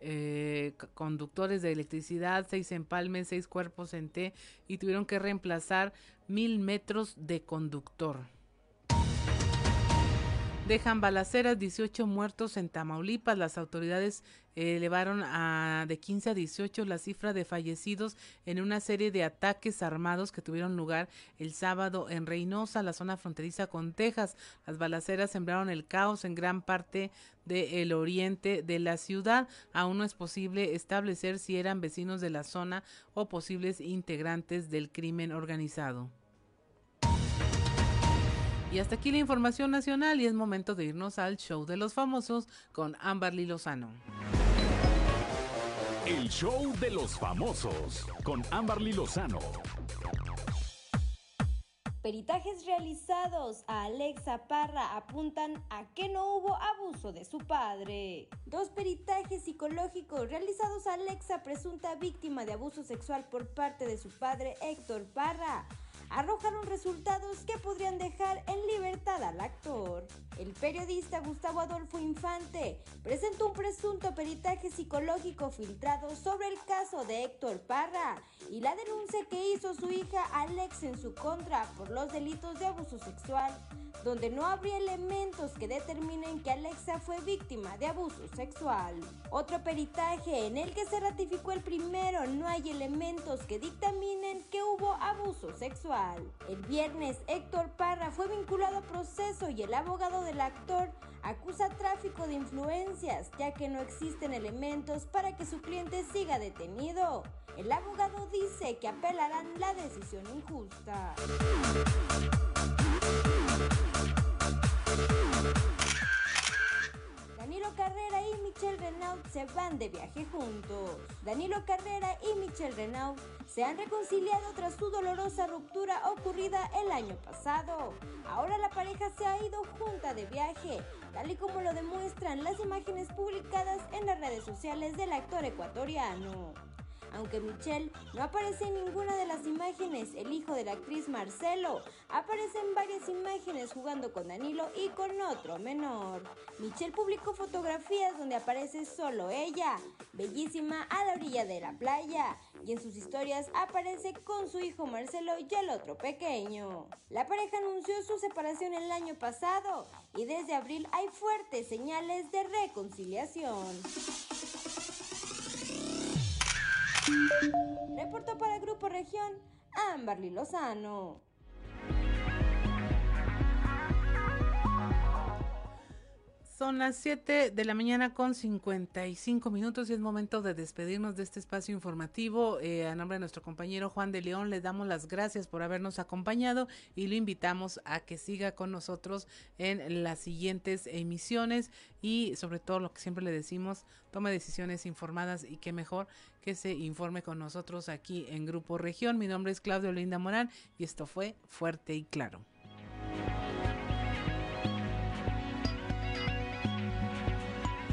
eh, conductores de electricidad, seis empalmes, seis cuerpos en T y tuvieron que reemplazar mil metros de conductor. Dejan balaceras, 18 muertos en Tamaulipas. Las autoridades elevaron a de 15 a 18 la cifra de fallecidos en una serie de ataques armados que tuvieron lugar el sábado en Reynosa, la zona fronteriza con Texas. Las balaceras sembraron el caos en gran parte del oriente de la ciudad. Aún no es posible establecer si eran vecinos de la zona o posibles integrantes del crimen organizado. Y hasta aquí la información nacional y es momento de irnos al show de los famosos con Amberly Lozano. El show de los famosos con Amberly Lozano. Peritajes realizados a Alexa Parra apuntan a que no hubo abuso de su padre. Dos peritajes psicológicos realizados a Alexa, presunta víctima de abuso sexual por parte de su padre Héctor Parra, arrojaron resultados que podrían dejar en libertad al actor. El periodista Gustavo Adolfo Infante presentó un presunto peritaje psicológico filtrado sobre el caso de Héctor Parra y la denuncia que hizo su hija Alex en su contra por los delitos de abuso sexual, donde no habría elementos que determinen que Alexa fue víctima de abuso sexual. Otro peritaje en el que se ratificó el primero, no hay elementos que dictaminen que hubo abuso sexual. El viernes, Héctor Parra fue vinculado a proceso y el abogado del actor acusa tráfico de influencias, ya que no existen elementos para que su cliente siga detenido. El abogado dice que apelarán la decisión injusta. Carrera y Michelle Renaud se van de viaje juntos. Danilo Carrera y Michelle Renaud se han reconciliado tras su dolorosa ruptura ocurrida el año pasado. Ahora la pareja se ha ido junta de viaje, tal y como lo demuestran las imágenes publicadas en las redes sociales del actor ecuatoriano. Aunque Michelle no aparece en ninguna de las imágenes, el hijo de la actriz Marcelo aparece en varias imágenes jugando con Danilo y con otro menor. Michelle publicó fotografías donde aparece solo ella, bellísima a la orilla de la playa, y en sus historias aparece con su hijo Marcelo y el otro pequeño. La pareja anunció su separación el año pasado y desde abril hay fuertes señales de reconciliación. Reportó para el Grupo Región Amberly Lozano. Son las 7 de la mañana con 55 minutos y es momento de despedirnos de este espacio informativo. Eh, a nombre de nuestro compañero Juan de León, le damos las gracias por habernos acompañado y lo invitamos a que siga con nosotros en las siguientes emisiones y sobre todo lo que siempre le decimos, tome decisiones informadas y qué mejor que se informe con nosotros aquí en Grupo Región. Mi nombre es Claudio Linda Morán y esto fue Fuerte y Claro.